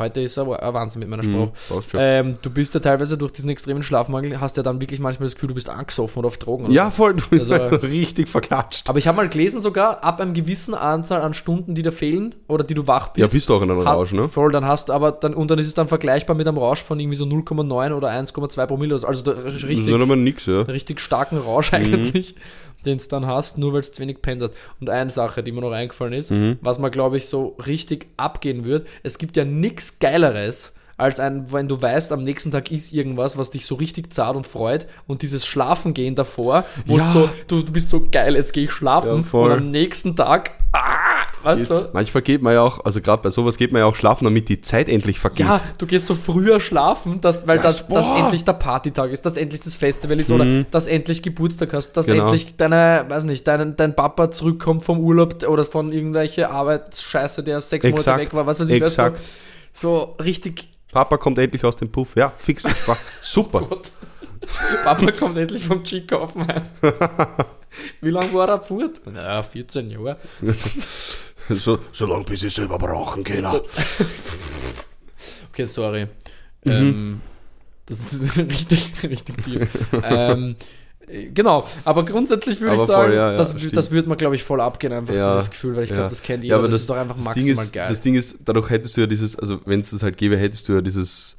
heute ist aber ein Wahnsinn mit meiner Sprache, passt schon. ähm, du bist ja teilweise durch diesen extremen Schlafmangel, hast ja dann wirklich manchmal das Gefühl, du bist angesoffen oder auf Drogen. Oder Ja, voll, du bist Also- richtig verklatscht. Aber ich habe mal gelesen sogar, ab einem gewissen Anzahl an Stunden, die dir fehlen oder die du wach bist. Ja, bist du auch in einem hat- Rausch, ne? Voll, dann hast du aber, dann, und dann ist es dann vergleichbar mit einem Rausch von irgendwie so 0,9 oder 1,2 Promille. Also da, Das ist richtig, noch mal nix, ja. richtig starken Mhm. Rausch eigentlich, den du dann hast, nur weil du zu wenig pennt hast. Und eine Sache, die mir noch eingefallen ist, Mhm. was mir, glaube ich, so richtig abgehen wird, es gibt ja nichts Geileres, als ein, wenn du weißt, am nächsten Tag ist irgendwas, was dich so richtig zart und freut und dieses Schlafengehen davor, wo Ja. es so, du, du bist so geil, jetzt gehe ich schlafen Ja, und am nächsten Tag, ah, weißt du? Manchmal geht man ja auch, also gerade bei sowas geht man ja auch schlafen, damit die Zeit endlich vergeht. Ja, du gehst so früher schlafen, dass, weil das, Was? das endlich der Partytag ist, dass endlich das Festival ist oder dass endlich Geburtstag hast, dass Genau. endlich deine, weiß nicht, dein, dein Papa zurückkommt vom Urlaub oder von irgendwelche Arbeitsscheiße, der sechs Monate Exakt. weg war, was weiß ich. weißt du? Exakt. So richtig, Papa kommt endlich aus dem Puff. Ja, fix. Super. Gott. Papa kommt endlich vom heim. Wie lange war er fort? Ja, 14 Jahre. So, so lange bis ich selber brauchen kann. Okay, sorry. Mhm. Ähm, das ist richtig, richtig tief. ähm, äh, genau, aber grundsätzlich würde ich sagen, voll, ja, ja, das, stimmt. das würde man, glaube ich, voll abgehen, einfach Ja, dieses Gefühl, weil ich glaube, ja. das kennt Ja, jeder. aber das, ist doch einfach das maximal Ding ist, geil. Das Ding ist, dadurch hättest du ja dieses, also wenn es das halt gäbe, hättest du ja dieses,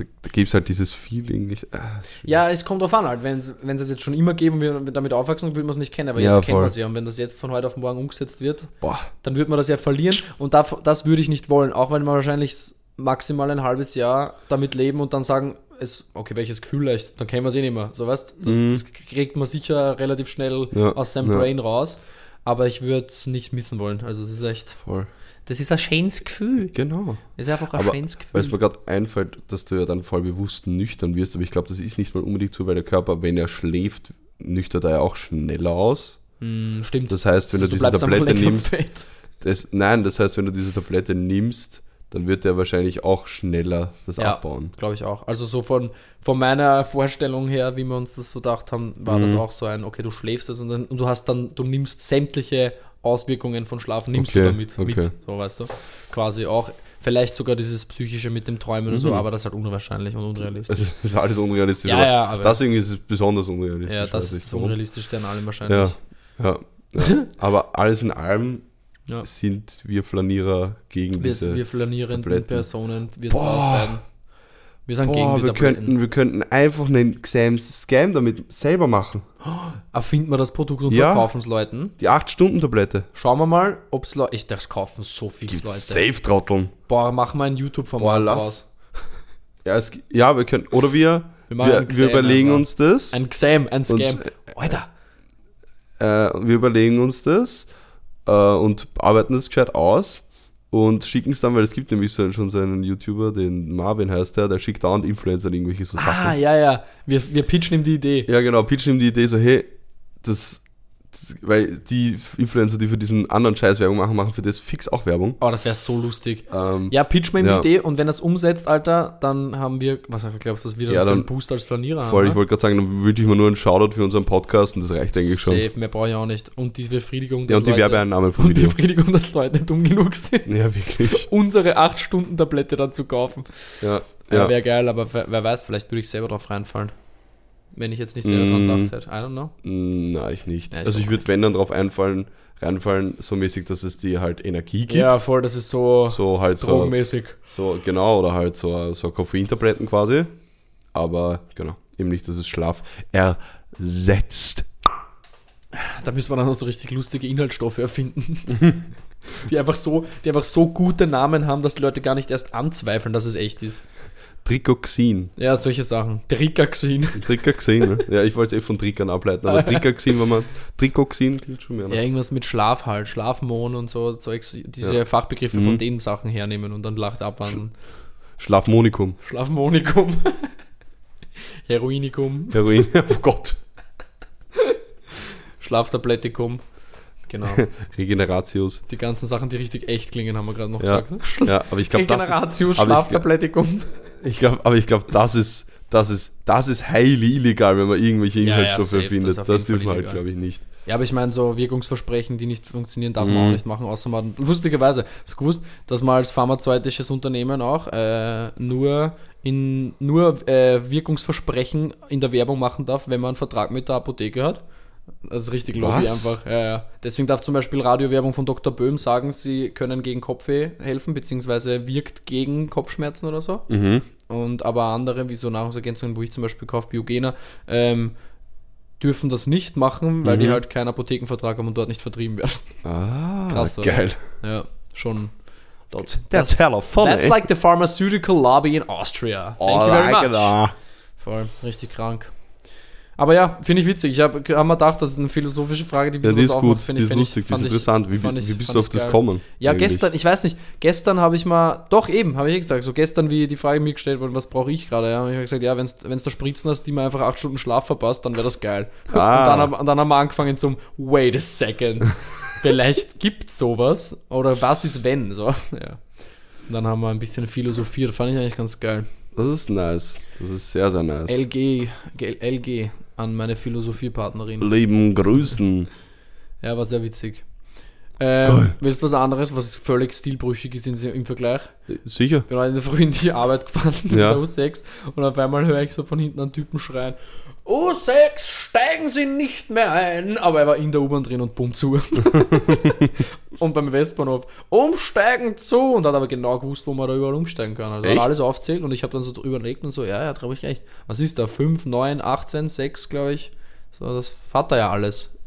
da, da gibt es halt dieses Feeling nicht. Ah, ja, es kommt drauf an, halt. wenn es es jetzt schon immer geben und wir damit aufwachsen, würde man es nicht kennen, aber Ja, jetzt kennt voll. man es ja. Und wenn das jetzt von heute auf morgen umgesetzt wird, boah. dann würde man das ja verlieren und da, das würde ich nicht wollen, auch wenn man wahrscheinlich maximal ein halbes Jahr damit leben und dann sagen, es, okay, welches Gefühl leicht, dann kennen wir es eh nicht mehr, so weißt das, das kriegt man sicher relativ schnell Mhm. Ja, aus seinem ja. Brain raus, aber ich würde es nicht missen wollen, also es ist echt, Voll. das ist ein schönes Gefühl, Genau. es ist einfach ein Aber schönes Weil es Gefühl. mir gerade einfällt, dass du ja dann voll bewusst nüchtern wirst, aber ich glaube, das ist nicht mal unbedingt so, weil der Körper, wenn er schläft, nüchtert er ja auch schneller aus. Hm, stimmt. Das heißt, wenn Also du diese bleibst einfach Tablette nimmst, das, nein, das heißt, wenn du diese Tablette nimmst, dann wird der wahrscheinlich auch schneller das Ja, abbauen. glaube ich auch. Also so von, von meiner Vorstellung her, wie wir uns das so gedacht haben, war Mhm. das auch so ein, okay, du schläfst es und, dann, und du hast dann, du nimmst sämliche Auswirkungen von Schlafen, nimmst Okay, du damit okay. mit, so weißt du. Quasi auch, vielleicht sogar dieses Psychische mit dem Träumen und so, Mhm. aber das ist halt unwahrscheinlich und unrealistisch. Also, das ist alles unrealistisch. Ja, aber ja, aber- das irgendwie ist es besonders unrealistisch. ja, das ist warum. unrealistisch an allem wahrscheinlich. Ja, ja, ja. aber alles in allem Ja. sind wir Flanierer gegen Wir, diese. wir flanierenden Tabletten. Personen, wir beiden. Wir sind gegen Boah, die wir Tabletten. könnten, wir könnten einfach einen Scam damit selber machen. Erfinden wir das Produkt und Ja. verkaufen es Leuten. Die 8-Stunden-Tablette. Schauen wir mal, ob es Leute. Ich das kaufen so viele Leute. Safe trotteln. Boah, mach mal ein YouTube-Format draus. Ja, es, ja, wir können. Oder wir, Wir machen wir, ein wir Xam überlegen uns das. Ein Xam, ein Scam. Und- Alter. äh, wir überlegen uns das äh, und arbeiten das gescheit aus und schicken es dann, weil es gibt nämlich so, schon so einen YouTuber, den Marvin heißt der, der schickt dauernd Influencern irgendwelche so Ah, Sachen. ja, ja. Wir, wir pitchen ihm die Idee. Ja, genau, pitchen ihm die Idee so, hey, das, weil die Influencer, die für diesen anderen Scheiß Werbung machen, machen für das fix auch Werbung. Oh, das wäre so lustig. Ähm, Ja, pitch mir ihm Ja. Idee und wenn er es umsetzt, Alter, dann haben wir, was ich glaube, was wir dann Ja, für einen Boost als Flanierer voll, ich haben. wollte gerade sagen, dann wünsche ich mir nur einen Shoutout für unseren Podcast und das reicht ne? eigentlich schon. Safe, mehr brauche ich auch nicht. Und die Befriedigung, Ja, und die Leute, Werbeeinnahmen vom und die Video. Befriedigung, dass Leute dumm genug sind, Ja, wirklich. unsere 8-Stunden-Tablette dann zu kaufen. Ja, Ja, wäre geil, aber wer, wer weiß, vielleicht würde ich selber drauf reinfallen. Wenn ich jetzt nicht dran Mm. gedacht hätte. I don't know. Mm, Nein, ich nicht. Ja, ich also ich würde, wenn dann drauf einfallen, reinfallen, so mäßig, dass es dir halt Energie gibt. Ja, voll, das ist so, So halt so, drogenmäßig. so, genau, oder halt so, so Koffeintabletten quasi. Aber genau, eben nicht, dass es Schlaf ersetzt. Da müssen wir dann noch so richtig lustige Inhaltsstoffe erfinden. die, einfach so, die einfach so gute Namen haben, dass die Leute gar nicht erst anzweifeln, dass es echt ist. Tricoxin. Ja, solche Sachen. Trikaxin. Tricoxin, ne? Ja, ich wollte es eh von Trickern ableiten, aber Tricoxin, wenn man. Tricoxin klingt schon mehr. Ja, Ne? irgendwas mit Schlaf halt. Schlafmond und so Zeugs, diese Ja. Fachbegriffe Mhm. von den Sachen hernehmen und dann lacht abwandeln. Schlafmonikum. Schlafmonikum. Heroinikum. Heroin. oh Gott. Schlaftabletikum. Genau. Regeneratius. Die ganzen Sachen, die richtig echt klingen, haben wir gerade noch Ja, gesagt. Ne? ja, aber ich glaube, das ist, glaub- Schlaftabletikum. Ich glaub, aber ich glaube, das ist, das ist, das ist highly illegal, wenn man irgendwelche Ja, ja, Inhaltsstoffe safe, das findet. Das, Fall dürfen wir halt, glaube ich, nicht. Ja, aber ich meine, so Wirkungsversprechen, die nicht funktionieren, darf Mhm. man auch nicht machen, außer man, lustigerweise, hast du gewusst, dass man als pharmazeutisches Unternehmen auch äh, nur, in, nur äh, Wirkungsversprechen in der Werbung machen darf, wenn man einen Vertrag mit der Apotheke hat? Das ist richtig Lobby Was? einfach. Ja, ja. Deswegen darf zum Beispiel Radiowerbung von Dr. Böhm sagen, sie können gegen Kopfweh helfen, beziehungsweise wirkt gegen Kopfschmerzen oder so. Mhm. Und aber andere, wie so Nahrungsergänzungen, wo ich zum Beispiel kaufe, Biogena, ähm, dürfen das nicht machen, weil die Mhm. halt keinen Apothekenvertrag haben und dort nicht vertrieben werden. Ah, Krass, oder? geil. Ja, schon. That's hella funny. That's like the pharmaceutical lobby in Austria. Thank you very much. genau. Voll, richtig krank. Aber ja, finde ich witzig. Ich habe hab mir gedacht, das ist eine philosophische Frage, die Ja, wir die ist gut, macht. Die ich- ist ich- lustig, die ist fand ich- interessant. Wie, ich- wie bist du auf das geil. kommen? Ja, eigentlich? gestern, ich weiß nicht, gestern habe ich mal, doch eben, habe ich gesagt, so gestern, wie die Frage mir gestellt wurde, was brauche ich gerade? Ja, ich habe gesagt, ja, wenn es da Spritzen hast, die mir einfach acht Stunden Schlaf verpasst, dann wäre das geil. Ah. Und, dann, hab- und dann haben wir angefangen zum, wait a second, vielleicht gibt sowas, oder was ist wenn, so, ja. Und dann haben wir ein bisschen philosophiert, fand ich eigentlich ganz geil. Das ist nice. Das ist sehr, sehr nice. LG, LG an meine Philosophiepartnerin. Leben grüßen. Ja, war sehr witzig. Ähm, willst du was anderes, was völlig stilbrüchig ist im Vergleich? Sicher? bin heute in der Früh in die Arbeit gefahren mit Ja. der U6 und auf einmal höre ich so von hinten einen Typen schreien, U6, steigen Sie nicht mehr ein. Aber er war in der U-Bahn drin und bumm zu. und beim Westbahnhof, umsteigen zu. Und hat aber genau gewusst, wo man da überall umsteigen kann. Also Echt? hat alles aufzählt und ich habe dann so überlegt und so, ja, ja, glaube ich recht. Was ist da? 5, 9, 18, 6, glaube ich. So, das fährt er ja alles.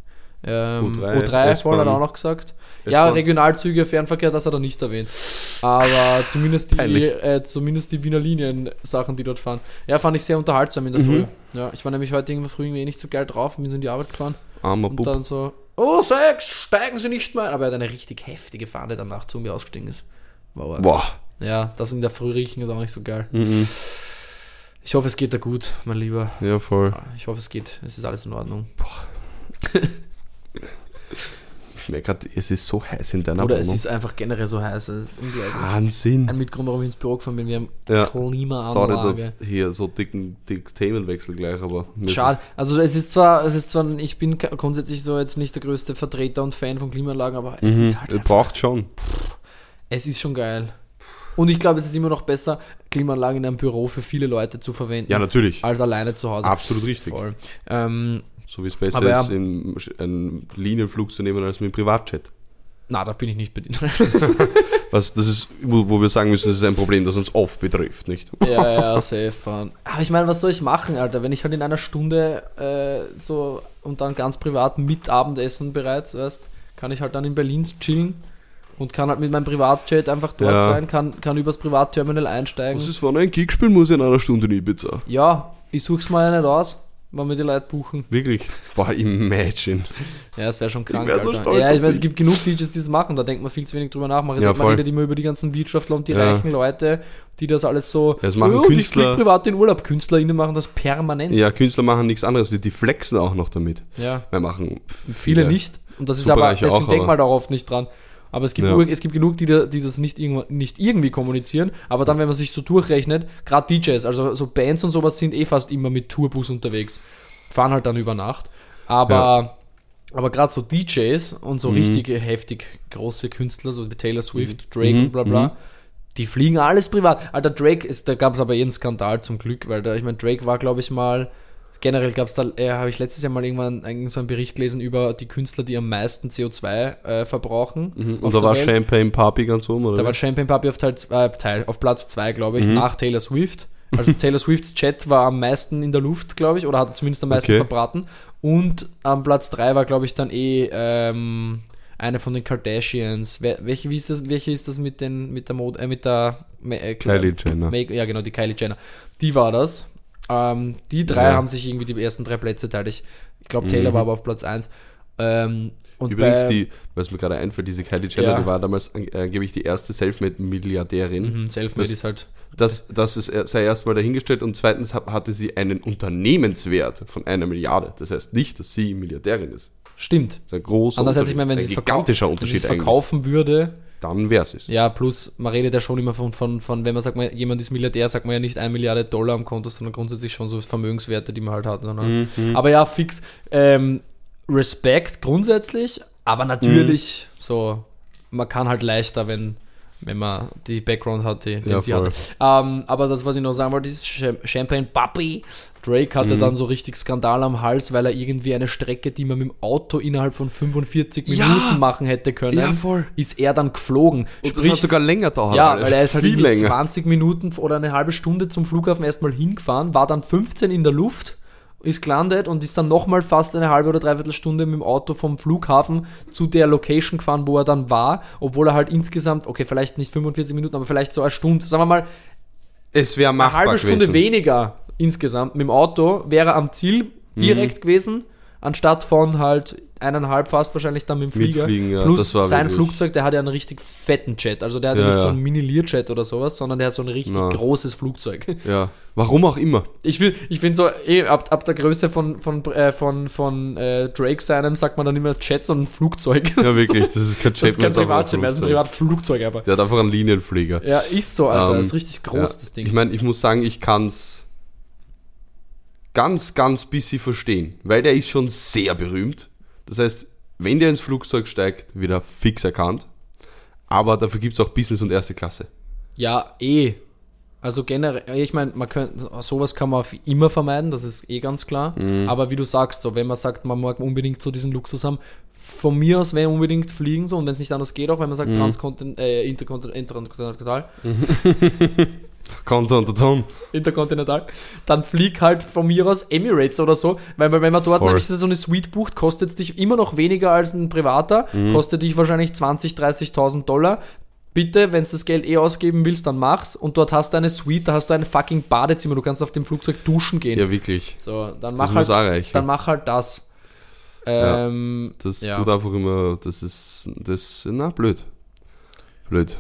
Ähm, U3, U3, voll hat er auch noch gesagt. Ja. Regionalzüge, Fernverkehr, das hat er nicht erwähnt. Aber zumindest die, äh, zumindest die Wiener Linien-Sachen, die dort fahren. Ja, fand ich sehr unterhaltsam in der Mhm. Früh. Ja, ich war nämlich heute irgendwie früh irgendwie nicht so geil drauf, bin so in die Arbeit gefahren. Armer Und Bub. dann so, oh, sechs, steigen Sie nicht mehr ein. Aber er hat eine richtig heftige Fahne danach zu mir ausgestiegen ist. Arg. Boah. Ja, das in der Früh riechen ist auch nicht so geil. Mhm. Ich hoffe, es geht da gut, mein Lieber. Ja, voll. Ich hoffe, es geht. Es ist alles in Ordnung. Ich merke gerade, es ist so heiß in deiner Oder es Wohnung. ist einfach generell so heiß. Es ist unglaublich. Wahnsinn. Ein Mitgrund, warum ich ins Büro gefahren bin. Wir haben Ja. Klimaanlage. Sorry, dass hier so dicken, dick Themenwechsel gleich, aber Schade. Also es ist zwar, es ist zwar, ich bin grundsätzlich so jetzt nicht der größte Vertreter und Fan von Klimaanlagen, aber es es- ist Mhm, halt, es braucht schon. es ist schon geil. Und ich glaube, es ist immer noch besser, Klimaanlagen in einem Büro für viele Leute zu verwenden, Ja, natürlich. als alleine zu Hause. Absolut richtig. Voll. Ähm, So wie es besser ja. ist, in, einen Linienflug zu nehmen als mit dem Privatjet. na, da bin ich nicht bedient. Was, das ist, wo, wo wir sagen müssen, das ist ein Problem, das uns oft betrifft, nicht? ja, ja, safe. Man. Aber ich meine, was soll ich machen, Alter? Wenn ich halt in einer Stunde äh, so und dann ganz privat mit Abendessen bereits erst, kann ich halt dann in Berlin chillen und kann halt mit meinem Privatjet einfach dort Ja. sein, kann, kann übers Privatterminal einsteigen. Was ist, wenn ein Gig spielen muss in einer Stunde in Ibiza? Ja, ich such's mal ja nicht aus, wenn wir die Leute buchen. Wirklich? Boah, imagine. Ja, es wäre schon krank, wär so Ja, ich meine, es gibt genug DJs, die das machen, da denkt man viel zu wenig drüber nach. Man, Ja, redet, man immer über die ganzen Wirtschaftler und die Ja. reichen Leute, die das alles so. Ja, das machen ich Künstler. flieg privat in Urlaub. KünstlerInnen machen das permanent. Ja, Künstler machen nichts anderes, die, die flexen auch noch damit. Ja. Wir machen Viele nicht. Und das ist aber, deswegen denkt man darauf nicht dran. Aber es gibt, Ja. es gibt genug, die, da- die das nicht, irgendwo, nicht irgendwie kommunizieren. Aber dann, wenn man sich so durchrechnet, gerade DJs, also so Bands und sowas sind eh fast immer mit Tourbus unterwegs. Fahren halt dann über Nacht. Aber, aber gerade so DJs und so Mhm. richtige, heftig große Künstler, so wie Taylor Swift, Drake Mhm. und bla bla, Mhm. die fliegen alles privat. Alter, Drake ist, da gab es aber eh einen Skandal zum Glück, weil da, ich meine, Drake war, glaube ich, mal, generell gab es da, äh, habe ich letztes Jahr mal irgendwann einen, so einen Bericht gelesen über die Künstler, die am meisten CO2 äh, verbrauchen. Mhm. Und da war Welt. Champagne Papi ganz oben, oder? Da war Champagne Papi auf, Teil, zwei- Teil, auf Platz 2, glaube ich, Mhm. nach Taylor Swift. Also Taylor Swifts Chat war am meisten in der Luft, glaube ich, oder hat zumindest am meisten Okay. verbraten. Und am Platz 3 war, glaube ich, dann eh ähm, eine von den Kardashians. Wer, welche, wie ist das, welche ist das mit, den, mit der Mode, äh, mit der äh, Kylie Jenner. Make, ja, genau, die Kylie Jenner. Die war das. Ähm, die drei Ja. haben sich irgendwie die ersten drei Plätze teilt. Ich, ich glaube, Taylor Mhm. war aber auf Platz 1. Ähm, Übrigens, bei, die, was mir gerade einfällt, diese Kylie Jenner, Ja. die war damals äh, angeblich die erste Selfmade-Milliardärin. Mhm, Selfmade Das- ist halt. Das, das ist, er- sei erstmal dahingestellt und zweitens ha- hatte sie einen Unternehmenswert von einer Milliarde. Das heißt nicht, dass sie Milliardärin ist. Stimmt. Das ist ein großer Andererseits, ich meine, wenn sie es gigantischer wenn Unterschied eigentlich. verkaufen würde, Dann wäre es. ja, plus, man redet ja schon immer von, von, von wenn man sagt, man, jemand ist Milliardär, sagt man ja nicht 1 Milliarde Dollar am Konto, sondern grundsätzlich schon so Vermögenswerte, die man halt hat. Sondern, Mhm. Aber ja, fix. Ähm, Respekt grundsätzlich, aber natürlich so, man kann halt leichter, wenn, wenn man die Background hat, die, den Ja, sie voll. hat. Ähm, aber das, was ich noch sagen wollte, ist Cham- Champagne Papi. Drake Mhm. hatte dann so richtig Skandal am Hals, weil er irgendwie eine Strecke, die man mit dem Auto innerhalb von 45 Ja. Minuten machen hätte können, Ja, ist er dann geflogen. Und das hat sogar länger dauert. Ja, weil er ist halt länger. 20 Minuten oder eine halbe Stunde zum Flughafen erstmal hingefahren, war dann 15 in der Luft, ist gelandet und ist dann nochmal fast eine halbe oder dreiviertel Stunde mit dem Auto vom Flughafen zu der Location gefahren, wo er dann war, obwohl er halt insgesamt, okay, vielleicht nicht 45 Minuten, aber vielleicht so eine Stunde, sagen wir mal, Es wäre eine machbar halbe Stunde gewesen. weniger insgesamt mit dem Auto wäre er am Ziel direkt gewesen, anstatt von halt eineinhalb fast wahrscheinlich dann mit dem Flieger. Ja, Plus sein wirklich- Flugzeug, der hat ja einen richtig fetten Jet. Also der hat ja Ja, nicht so ja. ein Mini-Learjet oder sowas, sondern der hat so ein richtig Na. großes Flugzeug. Ja, warum auch immer. Ich, will- ich finde so, eh, ab, ab der Größe von, von, äh, von, von äh, Drake seinem sagt man dann immer Jet, sondern Flugzeug. Ja, wirklich, das ist kein Jet mehr, kein das ist einfach ein Privatjet mehr, das ist ein Flugzeug. Privatflugzeug aber. Der hat einfach einen Linienflieger. Ja, ist so, Alter. Ähm, das ist richtig groß, das Ding. Ich meine, ich muss sagen, ich kann es ganz, ganz bisschen verstehen, weil der ist schon sehr berühmt. Das heißt, wenn der ins Flugzeug steigt, wird er fix erkannt. Aber dafür gibt es auch Business und erste Klasse. Ja, eh. Also generell, ich meine, man könnte, sowas kann man auf immer vermeiden, das ist eh ganz klar. Mhm. Aber wie du sagst, so, wenn man sagt, man mag unbedingt so diesen Luxus haben, von mir aus wäre unbedingt fliegen so und wenn es nicht anders geht, auch wenn man Mhm. sagt, Transkontin äh, interkontin interkontinental, Konto Ton. interkontinental, dann flieg halt von mir aus Emirates oder so, weil weil wenn man dort Voll. nämlich so eine Suite bucht, kostet es dich immer noch weniger als ein privater, Mhm. kostet dich wahrscheinlich 20, 30.000 Dollar. Bitte, wenn du das Geld eh ausgeben willst, dann mach's. Und dort hast du eine Suite, da hast du ein fucking Badezimmer, du kannst auf dem Flugzeug duschen gehen. Ja, wirklich. So, dann Das mach muss halt, dann mach halt das. Ähm, Das ja. tut einfach immer, das ist, das, na, blöd. Blöd.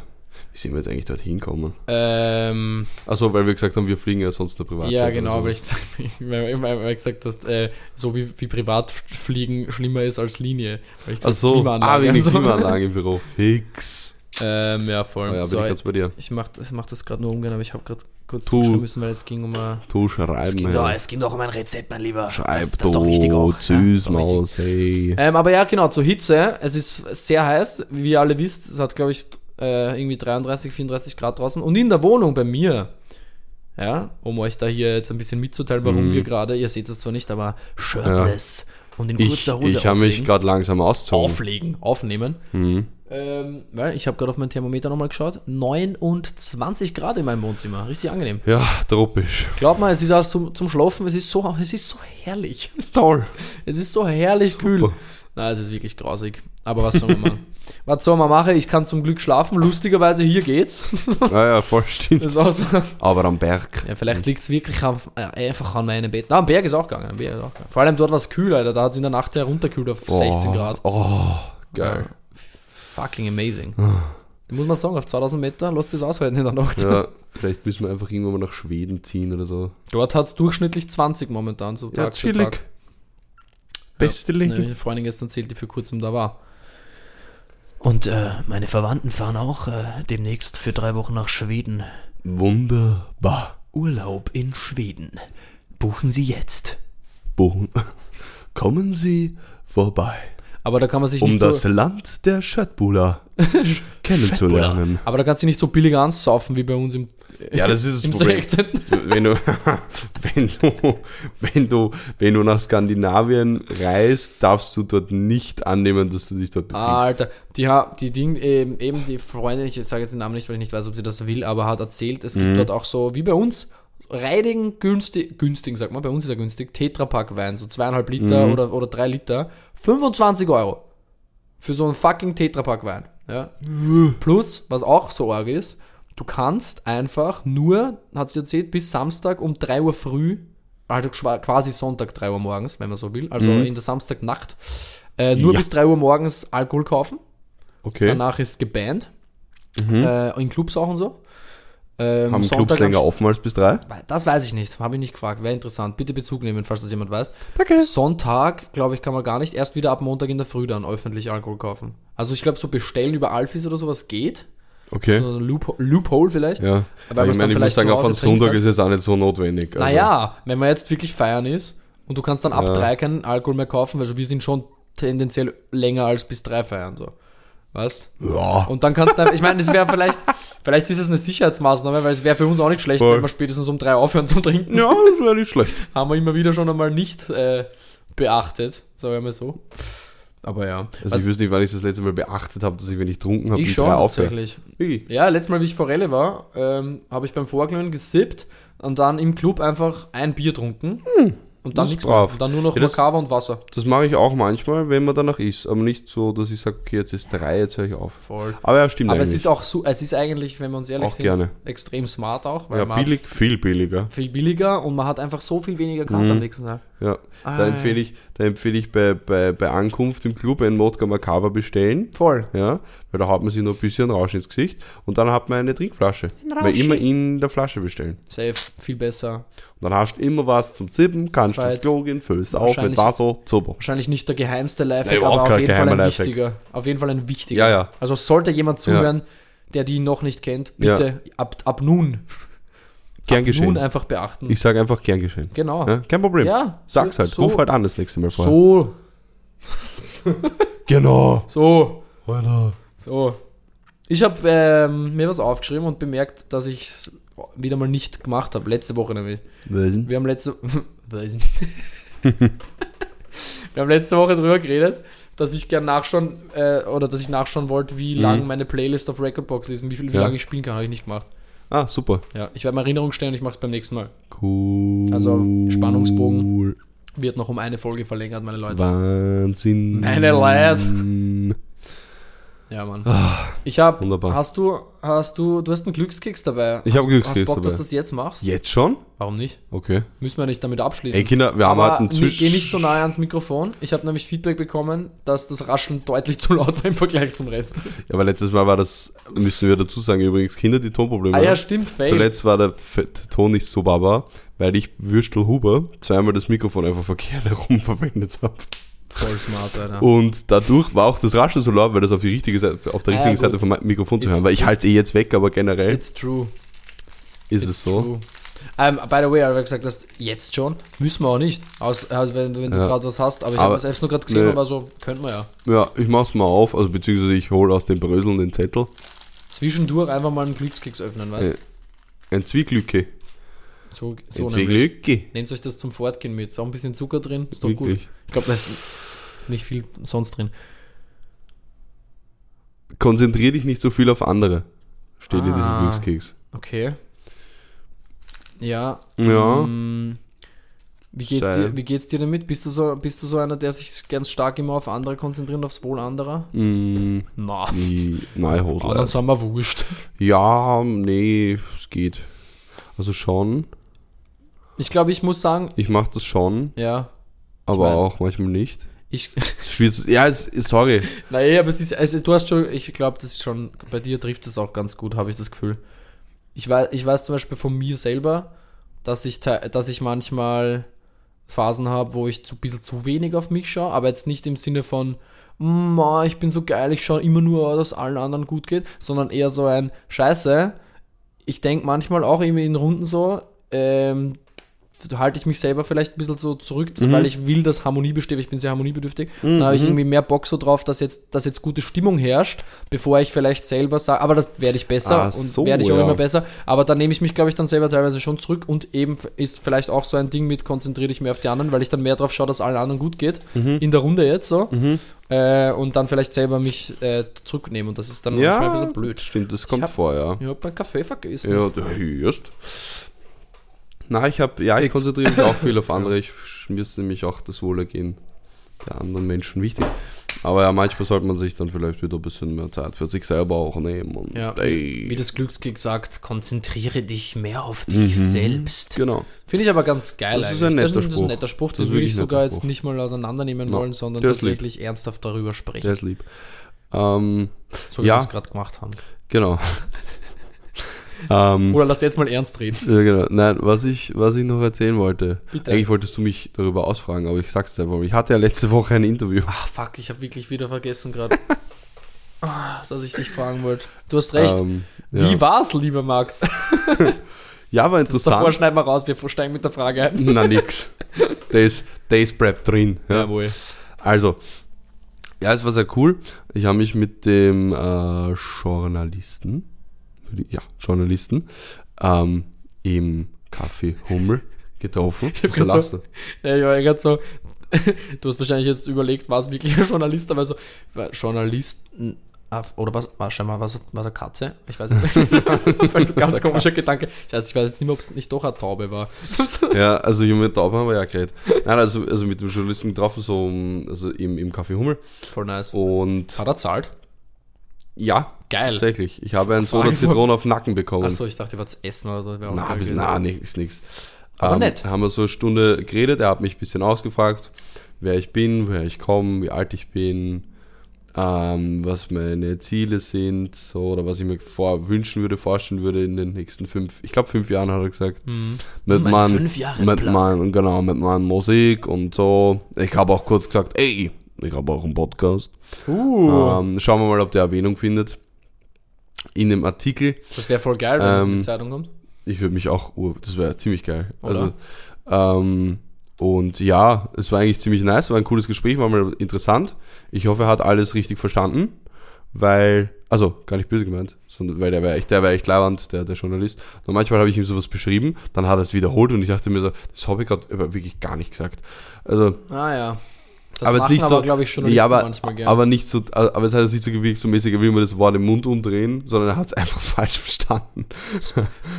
Wie sind wir jetzt eigentlich dorthin kommen? ähm, Achso, weil wir gesagt haben, wir fliegen ja sonst nur privat. ja, genau, weil ich gesagt, weil, weil, weil ich gesagt hast, äh, so wie, wie Privatfliegen schlimmer ist als Linie. Weil ich gesagt, ah, Klimaanlage wegen und so. Klimaanlage im Büro. Fix. Ähm, ja, voll. Oh ja, bin so, ich ganz bei dir. ich mach, ich mach das gerade nur ungern, aber ich habe gerade kurz zuschauen müssen, weil es ging um ein, Du es schreiben, ging, ja. doch, es ging doch um ein Rezept, mein Lieber. Schreib das, das ist doch wichtig auch. Süß, Ja. Maus, hey. Ähm, aber ja, genau, zur Hitze. Es ist sehr heiß, wie ihr alle wisst. Es hat, glaube ich, äh, irgendwie 33, 34 Grad draußen. Und in der Wohnung bei mir, ja, um euch da hier jetzt ein bisschen mitzuteilen, warum wir gerade, ihr seht es zwar nicht, aber shirtless und in kurzer Hose ich habe mich auflegen. gerade langsam ausgezogen. auflegen, aufnehmen. Mhm. Ähm, weil ich habe gerade auf mein Thermometer nochmal geschaut. 29 Grad in meinem Wohnzimmer. Richtig angenehm. Ja, tropisch. Glaub mal, es ist auch zum, zum Schlafen, es ist so, es ist so herrlich. Toll. Es ist so herrlich kühl. Nein, es ist wirklich grausig. Aber was soll man machen? was soll man machen? Ich kann zum Glück schlafen. Lustigerweise, hier geht's. Naja, voll stimmt. Das ist auch so. Aber am Berg. Ja, vielleicht liegt es wirklich auf, äh, einfach an meinem Bett. Na, am Berg ist auch gegangen. Am Berg ist auch gegangen. Vor allem dort war es kühl, Alter. Da hat es in der Nacht herunterkühlt auf 16 Oh, Grad. Oh, geil. Ja, fucking amazing. Da muss man sagen, auf 2000 Meter lasst es aushalten in der Nacht. Ja, vielleicht müssen wir einfach irgendwann mal nach Schweden ziehen oder so. Dort hat es durchschnittlich 20 momentan, so Ja, Tag für chillig. Tag. Beste Ja, Leben. eine Freundin gestern erzählt, die für kurzem da war. Und äh, meine Verwandten fahren auch äh, demnächst für drei Wochen nach Schweden. Wunderbar. Urlaub in Schweden. Buchen Sie jetzt. Bochum. Kommen Sie vorbei, Aber da kann man sich um nicht das so. Land der Schöttbuller kennenzulernen. Aber da kannst du nicht so billig ansaufen wie bei uns im, Ja, das ist das Problem. 16. Wenn du, wenn, du, wenn, du, wenn du nach Skandinavien reist, darfst du dort nicht annehmen, dass du dich dort betrinkst. Alter, die, die Ding, eben, eben die Freundin, ich sage jetzt den Namen nicht, weil ich nicht weiß, ob sie das will, aber hat erzählt, es gibt Mhm. dort auch so, wie bei uns, reidigen, günstig, günstig, sagt man, bei uns ist er günstig, Tetrapack Wein, so zweieinhalb Liter Mhm. oder, oder drei Liter, 25 Euro für so einen fucking Tetrapack Wein. Ja. Plus, was auch so arg ist, du kannst einfach nur, hat sie erzählt, bis Samstag um 3 Uhr früh, also quasi Sonntag 3 Uhr morgens, wenn man so will, also in der Samstagnacht, äh, nur Ja. bis 3 Uhr morgens Alkohol kaufen. Okay. Danach ist gebannt. Äh, in Clubs auch und so. Ähm, Haben Clubs Sonntag länger am- offen als bis drei? Das weiß ich nicht, habe ich nicht gefragt. Wäre interessant. Bitte Bezug nehmen, falls das jemand weiß. Danke. Sonntag, glaube ich, kann man gar nicht. Erst wieder ab Montag in der Früh dann öffentlich Alkohol kaufen. Also ich glaube, so bestellen über Alphys oder sowas geht. Okay. So ein Loop Loophole vielleicht. ja. Weil ich meine, ich muss vielleicht sagen, auf einen Sonntag ist es auch nicht so notwendig. Also, Naja, wenn man jetzt wirklich feiern ist und du kannst dann ab Ja. drei keinen Alkohol mehr kaufen, also wir sind schon tendenziell länger als bis drei feiern, so. Weißt? Ja. Und dann kannst du, ich meine, es wäre vielleicht, vielleicht ist es eine Sicherheitsmaßnahme, weil es wäre für uns auch nicht schlecht, Voll. wenn wir spätestens um drei aufhören zu trinken. Ja, das wäre nicht schlecht. Haben wir immer wieder schon einmal nicht äh, beachtet, sagen wir mal so. Aber ja. Also ich wüsste nicht, wann ich das letzte Mal beachtet habe, dass ich, wenn ich getrunken habe, ich schon tatsächlich. Wirklich? Ja, letztes Mal, wie ich Forelle war, ähm, habe ich beim Vorglühen gesippt und dann im Club einfach ein Bier trunken. Und dann nichts mehr. brav. Und dann nur noch Ja, das- Macava und Wasser. Das mache ich auch manchmal, wenn man danach isst. Aber nicht so, dass ich sage, okay, jetzt ist drei, jetzt höre ich auf. Voll. Aber ja, stimmt Aber es eigentlich. ist auch so, es ist eigentlich, wenn wir uns ehrlich Auch sind, gerne. extrem smart auch, weil ja, man billig, viel billiger. viel billiger und man hat einfach so viel weniger Karte Mhm. am nächsten Tag. Ja, Ah, da empfehle ich, da empfehle ich bei, bei, bei Ankunft im Club einen Wodka Macava bestellen. Voll. Ja, weil da hat man sich noch ein bisschen Rausch ins Gesicht und dann hat man eine Trinkflasche. Weil Rauschi. immer in der Flasche bestellen. Safe, viel besser. Dann hast du immer was zum Zippen, kannst ins jetzt Klo gehen, füllst auf mit Wasser, super. Wahrscheinlich nicht der geheimste Nein, Lifehack, überhaupt aber auf jeden Fall ein Lifehack. wichtiger. Auf jeden Fall ein wichtiger. Ja, ja. Also sollte jemand zuhören, der die noch nicht kennt, bitte ab, ab nun, Gern geschehen. nun einfach beachten. Ich sage einfach gern geschehen. genau. Ja, kein Problem. Ja, Sag's halt, so- ruf halt an das nächste Mal vor. So, Genau. so, Alter. so. Ich habe ähm, mir was aufgeschrieben und bemerkt, dass ich wieder mal nicht gemacht habe. Letzte Woche nämlich. Welchen? Wir haben letzte nicht. Wir haben letzte Woche drüber geredet, dass ich gern nachschauen äh, oder dass ich nachschauen wollte, wie lang meine Playlist auf Recordbox ist und wie viel wie Ja. lange ich spielen kann, habe ich nicht gemacht. Ah, super. Ja, ich werde mir Erinnerung stellen und ich mache es beim nächsten Mal. Cool. Also, Spannungsbogen. Wird noch um eine Folge verlängert, meine Leute. Wahnsinn. Meine Leute. Ja, Mann. Ich habe. Ah, Wunderbar. Hast du, hast du, du hast einen Glückskeks dabei? Ich hab Hast- Glückskeks Hast Bock, dass dabei. du das jetzt machst? Jetzt schon? Warum nicht? Okay. Müssen wir nicht damit abschließen. Ey, Kinder, wir haben halt einen ni- Zwisch... geh nicht so nahe ans Mikrofon. Ich habe nämlich Feedback bekommen, dass das Rascheln deutlich zu laut war im Vergleich zum Rest. Ja, aber letztes Mal war das, müssen wir dazu sagen, übrigens, Kinder, die Tonprobleme Ah ja, stimmt, fail. Zuletzt war der Ton nicht so baba, weil ich Würstel Huber zweimal das Mikrofon einfach verkehrt herum verwendet habe. Voll smart, Alter. Und dadurch war auch das Rascheln so laut, weil das auf, die richtige Seite, auf der richtigen gut. Seite vom Mikrofon zu It's- hören. Weil ich halte es eh jetzt weg, aber generell It's true. ist It's es so. True. Ähm, by the way, weil du gesagt hast, jetzt schon, müssen wir auch nicht. Aus, also wenn, wenn du Ja. gerade was hast, aber ich Aber- habe selbst nur gerade gesehen Nee. war so, könnte man ja. Ja, ich mach's mal auf, also beziehungsweise ich hole aus den Bröseln den Zettel. Zwischendurch einfach mal einen Glückskeks öffnen, weißt du? Ja. Ein Zwieglücke. So, so nämlich. Zwieglücke. Nehmt euch das zum Fortgehen mit. Ist auch ein bisschen Zucker drin, ist doch gut. Wirklich. Ich glaube, da ist nicht viel sonst drin. Konzentrier dich nicht so viel auf andere. Steht in diesem Ah. Glückskeks. Okay. Ja. Ja. mm, Wie geht's, Sei. dir, wie geht's dir damit? Bist du, so, bist du so einer, der sich ganz stark immer auf andere konzentriert und aufs Wohl anderer? Mm, Na. nee, nein, Aber dann sind wir wurscht. Ja, nee, es geht. Also schon. Ich glaube, ich muss sagen, Ich mache das schon, ja, aber mein- auch manchmal nicht. ich, schwierig Ja, es, sorry. naja, aber es ist, also du hast schon, ich glaube, das ist schon, bei dir trifft es auch ganz gut, habe ich das Gefühl. Ich weiß, ich weiß zum Beispiel von mir selber, dass ich, dass ich manchmal Phasen habe, wo ich zu, ein bisschen zu wenig auf mich schaue, aber jetzt nicht im Sinne von, "Mm, ah, ich bin so geil, ich schaue immer nur, dass allen anderen gut geht, sondern eher so ein Scheiße. Ich denke manchmal auch irgendwie in Runden so, ähm, halte ich mich selber vielleicht ein bisschen so zurück, Mhm. weil ich will, dass Harmonie besteht. Ich bin sehr harmoniebedürftig. Dann habe ich irgendwie mehr Bock so drauf, dass jetzt, dass jetzt gute Stimmung herrscht, bevor ich vielleicht selber sage, aber das werde ich besser Ah, und so, werde ich auch ja. immer besser. Aber dann nehme ich mich, glaube ich, dann selber teilweise schon zurück und eben ist vielleicht auch so ein Ding mit, konzentriere dich mehr auf die anderen, weil ich dann mehr drauf schaue, dass allen anderen gut geht. Mhm. In der Runde jetzt so. Äh, und dann vielleicht selber mich äh, zurücknehmen. Und das ist dann manchmal ein Ja, bisschen blöd. stimmt, das kommt hab- vor, ja. Ich habe meinen Kaffee vergessen. Ja, du hörst. Na, ich habe, ja, ich konzentriere mich auch viel auf andere. Ich, mir ist nämlich auch das Wohlergehen der anderen Menschen wichtig. Aber ja, manchmal sollte man sich dann vielleicht wieder ein bisschen mehr Zeit für sich selber auch nehmen. Und Ja, ey, Wie das Glückskick sagt, konzentriere dich mehr auf dich selbst. genau. Finde ich aber ganz geil Das ist eigentlich. ein das, netter ist, das ist ein Spruch. netter Spruch. Das Den ist würde ich ein sogar jetzt Spruch. nicht mal auseinandernehmen No, wollen, sondern der ist lieb. tatsächlich ernsthaft darüber sprechen. Der ist lieb. Ähm, so wie ja. wir es gerade gemacht haben. genau. Ähm, Oder lass jetzt mal ernst reden. ja, genau. Nein, was ich, was ich noch erzählen wollte. Bitte. Eigentlich wolltest du mich darüber ausfragen, aber ich sag's dir einfach. Ich hatte ja letzte Woche ein Interview. Ach, fuck, ich habe wirklich wieder vergessen gerade, Ah, dass ich dich fragen wollte. Du hast recht. Ähm, Wie ja. war's, lieber Max? ja, war Das davor interessant. schneiden wir raus, wir steigen mit der Frage ein. Na, nix. Da ist, da ist Prep drin. Ja. Jawohl. Also, ja, es war sehr cool. Ich habe mich mit dem äh, Journalisten, ja, Journalisten, ähm, im Café Hummel getroffen. hab Wieso grad so-? Ja, ich war gerade so, du hast wahrscheinlich jetzt überlegt, war es wirklich ein Journalist, aber so, Journalisten, oder was, war scheinbar, was, was eine Katze? Ich weiß nicht. Weil so ganz komischer Gedanke. Scheiße, ich weiß jetzt nicht mehr, ob es nicht doch eine Taube war. Ja, also hier mit Tauben haben wir ja geredet. Nein, also, also mit dem Journalisten getroffen, so also im, im Café Hummel. Voll nice. Und Hat er zahlt? ja, Geil. tatsächlich. Ich habe einen Soda Zitrone auf Nacken bekommen. Achso, ich dachte, ihr wart essen oder so. Na, bis, na, nee, ist nix. Aber nett. Haben wir so eine Stunde geredet, er hat mich ein bisschen ausgefragt, wer ich bin, woher ich komme, wie alt ich bin, ähm, was meine Ziele sind, so, oder was ich mir vor, wünschen würde, vorstellen würde in den nächsten fünf, ich glaube fünf Jahren hat er gesagt. Mhm. Mit Mein meinem, mit meinem, genau, mit meiner Musik und so. Ich habe auch kurz gesagt, ey, ich habe auch einen Podcast. Uh, Ähm, schauen wir mal, ob der Erwähnung findet. In dem Artikel das wäre voll geil, wenn das in ähm, die Zeitung kommt. ich würde mich auch, das wäre ziemlich geil. Oder? Also, ähm, und ja, es war eigentlich ziemlich nice, war ein cooles Gespräch, war mal interessant. Ich hoffe, er hat alles richtig verstanden, weil, also gar nicht böse gemeint, sondern weil der war echt, der war echt leibend, der, der Journalist. Und manchmal habe ich ihm sowas beschrieben, dann hat er es wiederholt und ich dachte mir so, das habe ich gerade wirklich gar nicht gesagt. Also, Ah ja. Das aber jetzt machen nicht so, aber, glaube ich, Journalisten ja, aber, manchmal gerne. aber nicht so, aber es hat jetzt nicht so gewirkt, so mäßig, er will mir das Wort im Mund umdrehen, sondern er hat es einfach falsch verstanden.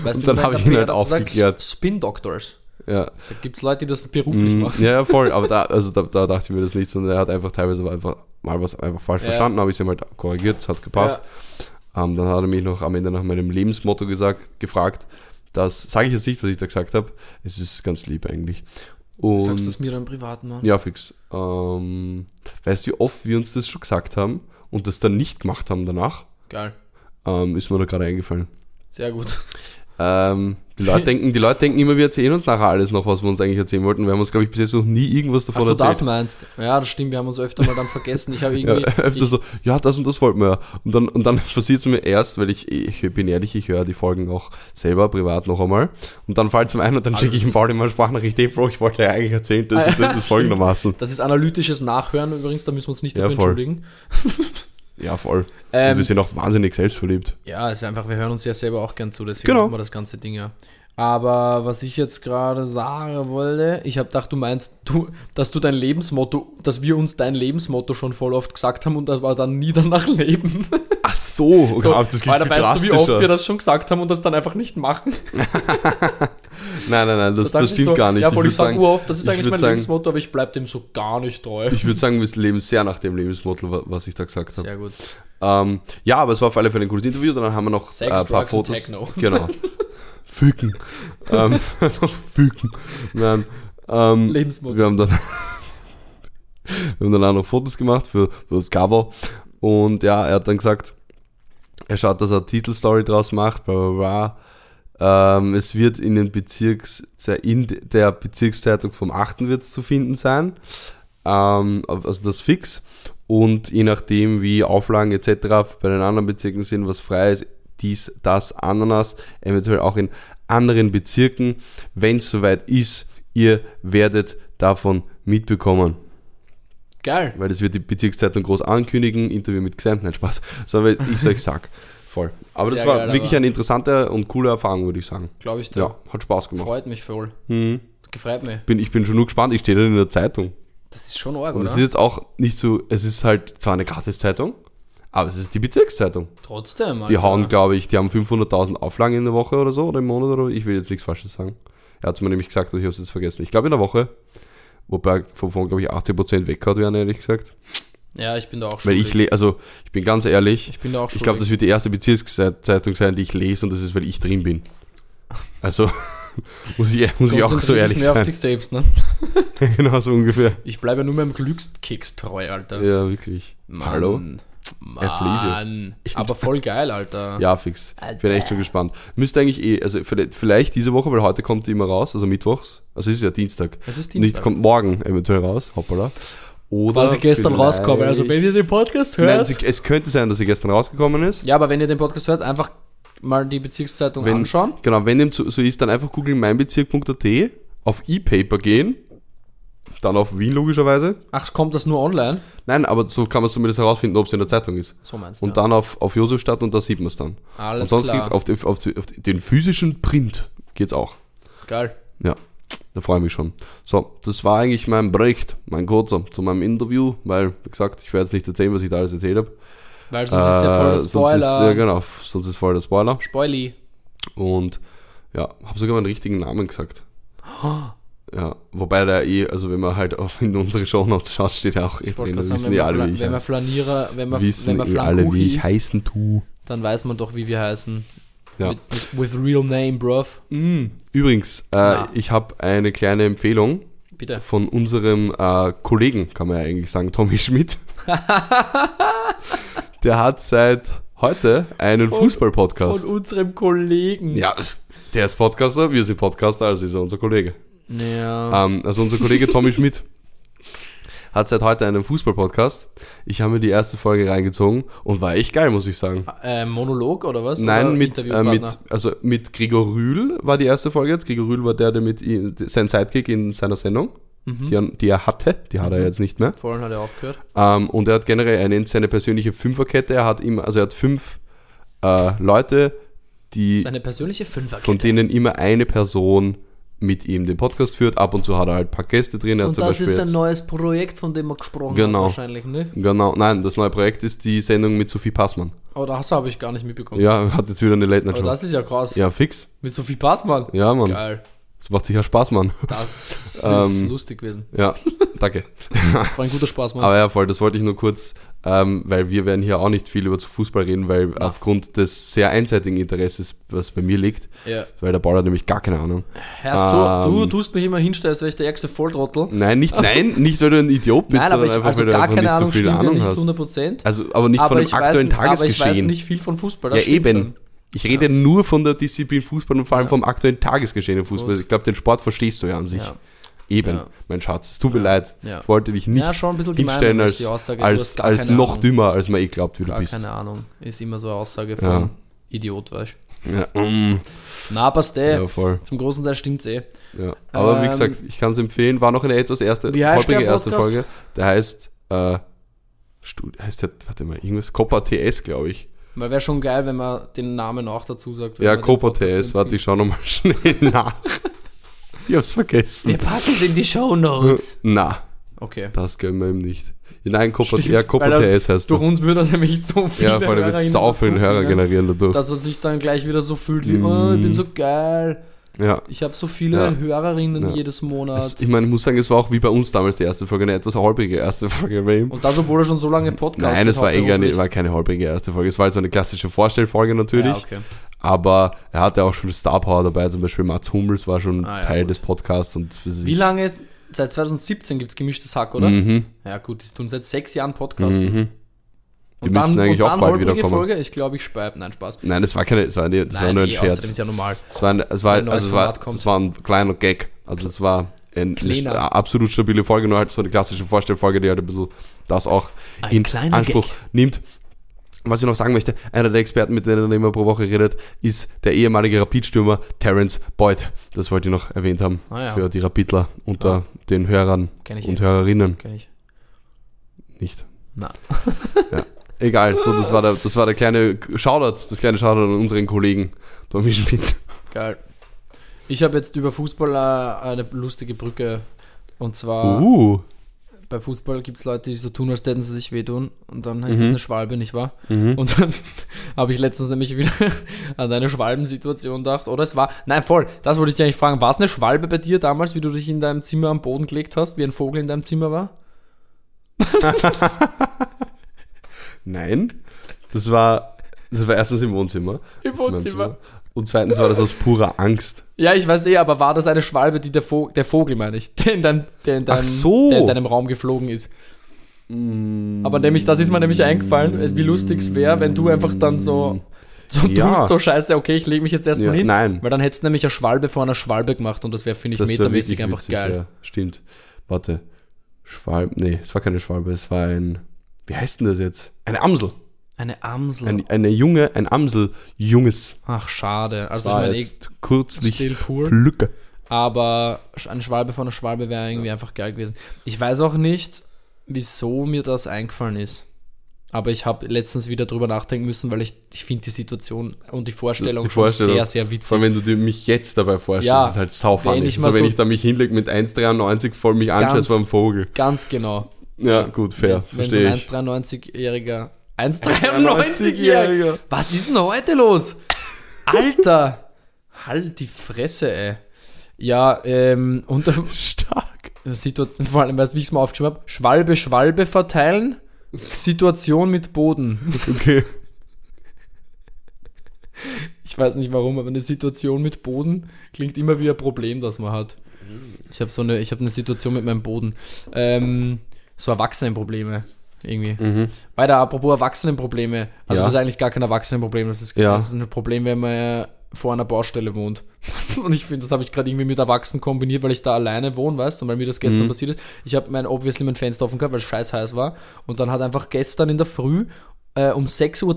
weißt und dann habe ich ihn halt aufgeklärt. Spin Doctors. Ja. Da gibt es Leute, die das beruflich Mm, machen. Ja, ja, voll. Aber da, also da, da dachte ich mir das nicht, sondern er hat einfach teilweise einfach mal was einfach falsch Ja. verstanden, habe ich es ihm halt korrigiert, es hat gepasst. Ähm, dann hat er mich noch am Ende nach meinem Lebensmotto gesagt, gefragt. Das sage ich jetzt nicht, was ich da gesagt habe. Es ist ganz lieb eigentlich. Und Sagst du es mir dann privat, Mann? ja, fix. Ähm, weißt du, wie oft wir uns das schon gesagt haben und das dann nicht gemacht haben danach? Geil. Ähm, ist mir da gerade eingefallen. Sehr gut. Ähm, die, Leute denken, die Leute denken immer, wir erzählen uns nachher alles noch, was wir uns eigentlich erzählen wollten. Wir haben uns, glaube ich, bis jetzt noch nie irgendwas davon Achso, das erzählt. meinst Ja, das stimmt. Wir haben uns öfter mal dann vergessen. Ich habe Ja, irgendwie. öfter ich, so, ja, das und das wollten wir ja. Und dann, und dann passiert es mir erst, weil ich, ich bin ehrlich, ich höre die Folgen auch selber privat noch einmal. Und dann fällt es mir ein und dann schicke ich ihm Paul immer Sprachnachricht, hey Bro, ich wollte ja eigentlich erzählen, das, und das ist folgendermaßen. Das ist analytisches Nachhören übrigens, da müssen wir uns nicht Ja, dafür voll. entschuldigen. Ja, voll. und Ähm, wir sind auch wahnsinnig selbstverliebt. ja, es ist einfach, wir hören uns ja selber auch gern zu, deswegen Genau. machen wir das ganze Ding ja. Aber was ich jetzt gerade sagen wollte, ich habe gedacht, du meinst, du, dass du dein Lebensmotto, dass wir uns dein Lebensmotto schon voll oft gesagt haben und aber dann nie danach leben. Ach so, So, Gott, das klingt Alter, viel weißt du, wie oft wir das schon gesagt haben und das dann einfach nicht machen? Nein, nein, nein, das, das ich stimmt so, gar nicht. Ja, voll, ich, würd sage uroft, das ist ich eigentlich mein sagen- Lebensmotto, aber ich bleibe dem so gar nicht treu. Ich würde sagen, wir leben sehr nach dem Lebensmotto, wa- was ich da gesagt habe. Sehr gut. Ähm, ja, aber es war auf alle Fälle ein cooles Interview. Dann haben wir noch Sex, äh, ein paar Drugs Fotos. Techno. Genau. Füken. ähm, Füken. Nein. Ähm, Lebensmotto. wir haben dann wir haben dann auch noch Fotos gemacht für, für das Cover. Und ja, er hat dann gesagt, er schaut, dass er eine Titelstory draus macht, bla bla bla. Ähm, es wird in, den Bezirks, in der Bezirkszeitung vom 8. wird es zu finden sein. Ähm, also das fix. Und je nachdem, wie Auflagen etc. bei den anderen Bezirken sind, was frei ist, dies, das, Ananas, eventuell auch in anderen Bezirken. Wenn es soweit ist, ihr werdet davon mitbekommen. Geil. Weil das wird die Bezirkszeitung groß ankündigen, Interview mit Gesamt, nein Spaß, sondern ich euch sag. Voll. Aber Sehr das war geil, wirklich aber- eine interessante und coole Erfahrung, würde ich sagen. Glaube ich dir. Ja, hat Spaß gemacht. Freut mich voll. Mhm. Gefreut mich. Bin, ich bin schon nur gespannt, ich stehe dann in der Zeitung. Das ist schon arg, Und oder? es ist jetzt auch nicht so, es ist halt zwar eine Gratiszeitung, aber es ist die Bezirkszeitung. Trotzdem, Die Alter. hauen, glaube ich, die haben 500.000 Auflagen in der Woche oder so oder im Monat oder ich will jetzt nichts Falsches sagen. Er hat es mir nämlich gesagt, aber ich habe es jetzt vergessen. Ich glaube in der Woche, wobei wovon, glaube ich, 80% weggehauen werden, ehrlich gesagt. Ja, ich bin da auch schon. Weil ich, also ich bin ganz ehrlich, ich bin da auch schon. ich glaube, das wird die erste Bezirkszeitung sein, die ich lese und das ist, weil ich drin bin. Also muss ich, muss ich auch so ehrlich mehr auf sein. dich selbst, ne? genau so ungefähr. Ich bleibe ja nur meinem Glückskeks treu, Alter. Ja, wirklich. Mann. Hallo? Mann, aber voll geil, Alter. Ja, fix. Ich bin echt schon gespannt. Müsste eigentlich eh, also vielleicht- diese Woche, weil heute kommt die immer raus, also mittwochs. Also es ist ja Dienstag. Es ist Nicht Dienstag. kommt morgen eventuell raus, hoppala. Oder Quasi gestern vielleicht- rausgekommen. Also wenn ihr den Podcast hört. Nein, sie, es könnte sein, dass sie gestern rausgekommen ist. ja, aber wenn ihr den Podcast hört, einfach mal die Bezirkszeitung Wenn, anschauen. Genau, wenn dem so ist, dann einfach googeln meinbezirk.at, auf E-Paper gehen, dann auf Wien logischerweise. Ach, kommt das nur online? Nein, aber so kann man zumindest herausfinden, ob es in der Zeitung ist. So meinst du. Und dann auf, auf Josefstadt und da sieht man es dann. Alles und sonst klar. geht's auf, den- auf, auf den physischen Print geht's auch. Geil. Ja, da freue ich mich schon. So, das war eigentlich mein Bericht, mein kurzer, zu meinem Interview, weil, wie gesagt, ich werde jetzt nicht erzählen, was ich da alles erzählt habe. Weil sonst ist ja voll der Äh, sonst ist, Spoiler. ja, genau, sonst ist voll der Spoiler. Spoily. Und ja, habe sogar meinen richtigen Namen gesagt. Ja, wobei der eh, also wenn man halt auch in unsere Shownotes schaut, steht ja auch eh drin, sagen, wissen wenn man, alle, wie ich wenn man. Flanierer, wenn man, wenn Wissen man eh alle, wie ich heißen tu. dann weiß man doch, wie wir heißen. Ja. Mit, mit, with real name, bruv. Übrigens, äh, Na. ich habe eine kleine Empfehlung Bitte. von unserem äh, Kollegen, kann man ja eigentlich sagen, Tommy Schmidt. Der hat seit heute einen Fußball-Podcast. Von unserem Kollegen. Ja, der ist Podcaster, wir sind Podcaster, also ist er unser Kollege. Ja. Ähm, also unser Kollege Tommy Schmidt hat seit heute einen Fußball-Podcast. Ich habe mir die erste Folge reingezogen und war echt geil, muss ich sagen. Äh, Monolog oder was? Nein, oder mit, äh, mit, also mit Gregor Rühl war die erste Folge jetzt. Gregor Rühl war der, der mit ihm, sein Sidekick in seiner Sendung, Mhm. die, er, die er hatte, die hat er jetzt nicht mehr. Vorhin hat er aufgehört. Ähm, und er hat generell, er nennt seine persönliche Fünferkette. Er hat immer, also er hat fünf äh, Leute, die, Seine persönliche Fünferkette. von denen immer eine Person mit ihm den Podcast führt. Ab und zu hat er halt ein paar Gäste drin. Er hat Und das ist ein neues Projekt, von dem wir gesprochen Genau. haben wahrscheinlich, ne? Genau, nein, das neue Projekt ist die Sendung mit Sophie Passmann. Oh, das habe ich gar nicht mitbekommen. Ja, hat jetzt wieder eine Late Night Aber Show. das ist ja krass. Ja, fix. Mit Sophie Passmann. Ja, Mann. Geil. Das macht sicher Spaß, Mann. Das ist Ähm, lustig gewesen. Ja, danke. Das war ein guter Spaß, Mann. Aber ja, voll, das wollte ich nur kurz, ähm, weil wir werden hier auch nicht viel über Fußball reden, weil aufgrund des sehr einseitigen Interesses, was bei mir liegt, ja. weil der Paul hat nämlich gar keine Ahnung. Hörst du, du Ähm, tust mich immer hinstellen, als wäre ich der ärgste Volltrottel. Nein, nicht, nein, nicht, weil du ein Idiot bist, Nein, aber sondern ich, einfach, also weil du gar einfach keine nicht so Ahnung viel stimmt ja Ahnung nicht zu hast. 100 Prozent. Also, aber nicht von dem aktuellen aber ich weiß Tagesgeschehen. nicht viel von Fußball. das ja, eben. schon. Ich rede nur von der Disziplin Fußball und vor allem vom aktuellen Tagesgeschehen im Fußball. Gut. Ich glaube, den Sport verstehst du ja an sich. Ja. Eben, Ja. mein Schatz. Es tut mir leid. Ja. Ich wollte dich nicht Ja, schon ein bisschen gemein, hinstellen ich als, die Aussage, du als, als noch Ahnung. dümmer, als man eh glaubt, wie Gar du bist. keine Ahnung. Ist immer so eine Aussage von Ja. Idiot, weißt Ja, mm, du. Na, passt eh. ja, voll. Zum großen Teil stimmt's eh. Ja. Aber wie Ähm, gesagt, ich kann es empfehlen. War noch eine etwas erste, Wie holprige erste? Folge. Der heißt, äh, heißt der, warte mal, irgendwas, Copa TS, glaube ich. Weil wäre schon geil, wenn man den Namen auch dazu sagt. Ja, TS, warte, ich schau nochmal schnell nach. ich hab's vergessen. Wir packen es in die Show Notes. Na, Okay. das können wir ihm nicht. Nein, Stimmt, ja, er- heißt Durch er. uns würde er nämlich so viele Ja, vor allem wird sau viele Hörer generieren dadurch. Dass er sich dann gleich wieder so fühlt wie, oh, ich bin so geil. Ja. Ich habe so viele Ja. Hörerinnen Ja. jedes Monat. Es, ich meine, ich muss sagen, es war auch wie bei uns damals die erste Folge, eine etwas holprige erste Folge bei ihm. Und das, obwohl er schon so lange Podcast Nein, es war, eh gar nicht, war keine holprige erste Folge. Es war halt so eine klassische Vorstellfolge natürlich. Ja, okay. Aber er hatte auch schon Star Power dabei, zum Beispiel Mats Hummels war schon Ah, Teil gut. des Podcasts. Und Wie lange? Seit 2017 gibt es gemischtes Hack, oder? Mhm. Ja, gut, die tun seit sechs Jahren Podcast. Mhm. Die Und müssen eigentlich und auch bald wiederkommen. Folge? Ich glaube, ich speib. Nein, Spaß. Nein, das war keine, es war, nicht, das war Nein, nur ein eh, Scherz. außerdem ist ja normal. Es war, ein, es war, ein also es war, das war ein kleiner Gag. Also es war ein, Kleiner. eine absolut stabile Folge, nur halt so eine klassische Vorstellfolge, die halt ein bisschen das auch Ein in Anspruch Gag. nimmt. Was ich noch sagen möchte, einer der Experten, mit denen er immer pro Woche redet, ist der ehemalige Rapidstürmer Terence Boyd. Das wollte ich noch erwähnt haben Ah, ja. für die Rapidler unter Ah. den Hörern und eh. Hörerinnen. Kenn ich. Nicht. Na. Egal, so, das war der, das war der kleine Shoutout, das kleine Shoutout an unseren Kollegen Tommy Schmidt. Geil. Ich habe jetzt über Fußball äh, eine lustige Brücke. Und zwar, Uh. bei Fußball gibt es Leute, die so tun, als täten sie sich wehtun. Und dann heißt Mhm. es eine Schwalbe, nicht wahr? Mhm. Und dann habe ich letztens nämlich wieder an deine Schwalbensituation gedacht. Oder es war, nein, voll, das wollte ich dich eigentlich fragen. War es eine Schwalbe bei dir damals, wie du dich in deinem Zimmer am Boden gelegt hast, wie ein Vogel in deinem Zimmer war? Nein, das war, das war erstens im Wohnzimmer. Im Wohnzimmer. Zimmer. Und zweitens war das aus purer Angst. Ja, ich weiß eh, aber war das eine Schwalbe, die der, Vogel, der Vogel, meine ich, der in, deinem, der, in deinem, Ach so. der in deinem Raum geflogen ist? Aber nämlich, das ist mir nämlich eingefallen, wie lustig es wäre, wenn du einfach dann so, so Ja. tust, so scheiße, okay, ich lege mich jetzt erstmal Ja, hin. nein. Weil dann hättest du nämlich eine Schwalbe vor einer Schwalbe gemacht und das wäre, finde ich, Das metermäßig einfach witzig, geil. Ja, stimmt. Warte. Schwalbe. Nee, es war keine Schwalbe, es war ein. Wie heißt denn das jetzt? Eine Amsel. Eine Amsel. Ein, eine junge, ein Amsel, junges. Ach, schade. Also, ich war meine, erst kürzlich still pur. Flücke. aber eine Schwalbe von einer Schwalbe wäre irgendwie einfach geil gewesen. Ich weiß auch nicht, wieso mir das eingefallen ist. Aber ich habe letztens wieder drüber nachdenken müssen, weil ich, ich finde die Situation und die Vorstellung, Die Vorstellung. schon sehr, sehr Vor witzig. allem, wenn du dir mich jetzt dabei vorstellst, Ja, ist es halt saufunny. wenn ich so, mal wenn so- ich da mich hinlege mit 1,93 voll mich anschaue, vor einem Vogel. Ganz genau. Ja, gut, fair. wenn so Verstehe ein ich. 1,93-Jähriger. 1,93-Jähriger. 1,93-Jähriger! Was ist denn heute los? Alter! Halt die Fresse, ey. Ja, ähm, unter Stark. Situation, vor allem, weißt du, wie ich es mal aufgeschrieben habe? Schwalbe, Schwalbe verteilen. Situation mit Boden. Okay. Ich weiß nicht warum, aber eine Situation mit Boden klingt immer wie ein Problem, das man hat. Ich habe so eine, ich habe eine Situation mit meinem Boden. Ähm, so Erwachsenenprobleme irgendwie. Mhm. Weiter, apropos Erwachsenenprobleme. Also Ja. das ist eigentlich gar kein Erwachsenenproblem. Das ist, Ja. das ist ein Problem, wenn man vor einer Baustelle wohnt. Und ich finde, das habe ich gerade irgendwie mit Erwachsenen kombiniert, weil ich da alleine wohne, weißt du, und weil mir das gestern Mhm. passiert ist. Ich habe mein, obviously mein Fenster offen gehabt, weil es scheiß heiß war. Und dann hat einfach gestern in der Früh äh, um 6.30 Uhr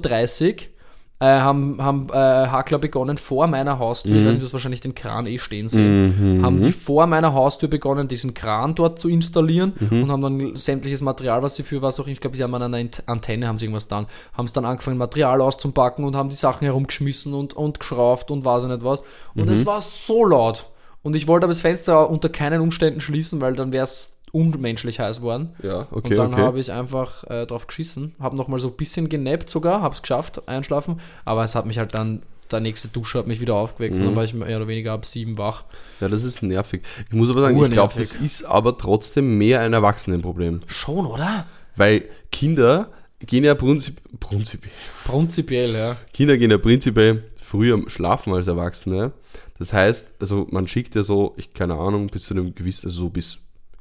äh, haben, haben äh, Hackler begonnen vor meiner Haustür, ich weiß nicht, du hast wahrscheinlich den Kran eh stehen sehen, haben die vor meiner Haustür begonnen, diesen Kran dort zu installieren und haben dann sämtliches Material, was sie für was auch, ich glaube, sie haben an einer Ant- Antenne, haben sie irgendwas dann, haben es dann angefangen, Material auszupacken und haben die Sachen herumgeschmissen und, und geschraubt und weiß ich nicht was. Und es war so laut. Und ich wollte aber das Fenster unter keinen Umständen schließen, weil dann wäre es unmenschlich heiß worden. Ja, okay, und dann okay. habe ich einfach äh, drauf geschissen, habe nochmal so ein bisschen genappt sogar, habe es geschafft, einschlafen, aber es hat mich halt dann, der nächste Dusche hat mich wieder aufgeweckt und dann Mhm. war ich mehr oder weniger ab sieben wach. Ja, das ist nervig. Ich muss aber sagen, ich glaube, das ist aber trotzdem mehr ein Erwachsenenproblem. Schon, oder? Weil Kinder gehen ja prinzip, prinzipiell, Prinzipiell, ja. Kinder gehen ja prinzipiell früher schlafen als Erwachsene. Das heißt, also man schickt ja so, ich keine Ahnung, bis zu einem gewissen, also so bis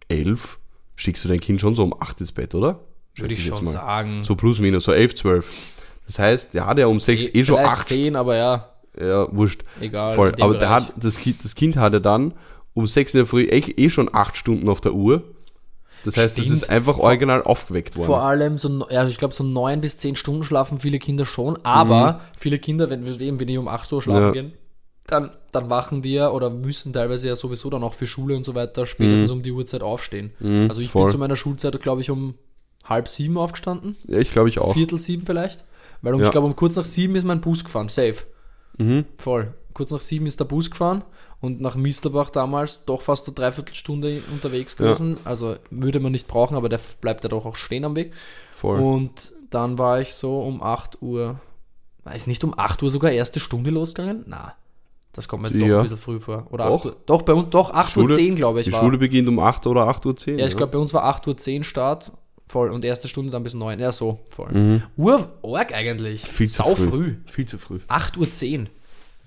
elf, schickst du dein Kind schon so um acht ins Bett, oder? Würde ich jetzt schon mal. sagen. So plus minus, so elf, zwölf. Das heißt, der hat ja um sechs eh schon acht. Zehn, aber ja, Ja, wurscht. egal. Voll. Aber der Bereich. hat, das, kind, das Kind hatte dann um 6 in der Früh eh, eh schon 8 Stunden auf der Uhr. Das heißt, es Stimmt. ist einfach original aufgeweckt worden. Vor allem so, also ich glaube, so neun bis zehn Stunden schlafen viele Kinder schon, aber Mhm. viele Kinder, wenn wir eben, wenn die um 8 Uhr schlafen Ja. gehen, dann, dann wachen die ja oder müssen teilweise ja sowieso dann auch für Schule und so weiter spätestens um die Uhrzeit aufstehen. Mhm, also ich voll. bin zu meiner Schulzeit, glaube ich, um halb sieben aufgestanden, Ja, ich glaube ich auch. Viertel sieben vielleicht, weil um, Ja. ich glaube, um kurz nach sieben ist mein Bus gefahren, safe, Mhm. voll. Kurz nach sieben ist der Bus gefahren und nach Mistelbach damals doch fast eine Dreiviertelstunde unterwegs Ja. gewesen. Also würde man nicht brauchen, aber der bleibt ja doch auch stehen am Weg. Voll. Und dann war ich so um 8 Uhr, ist nicht um 8 Uhr sogar erste Stunde losgegangen? Na, das kommt mir jetzt doch Ja. ein bisschen früh vor. Oder Doch. 8 Uhr, doch, bei uns, doch, 8 Uhr Schule- 10, glaube ich, die war. Schule beginnt um 8 oder 8.10 Uhr. ja, ich glaube, bei uns war 8 Uhr 10 Start, voll, und erste Stunde dann bis 9, ja, so, voll. Mhm. Ur, org eigentlich, Viel zu sau früh. früh. Viel zu früh. 8 Uhr 10.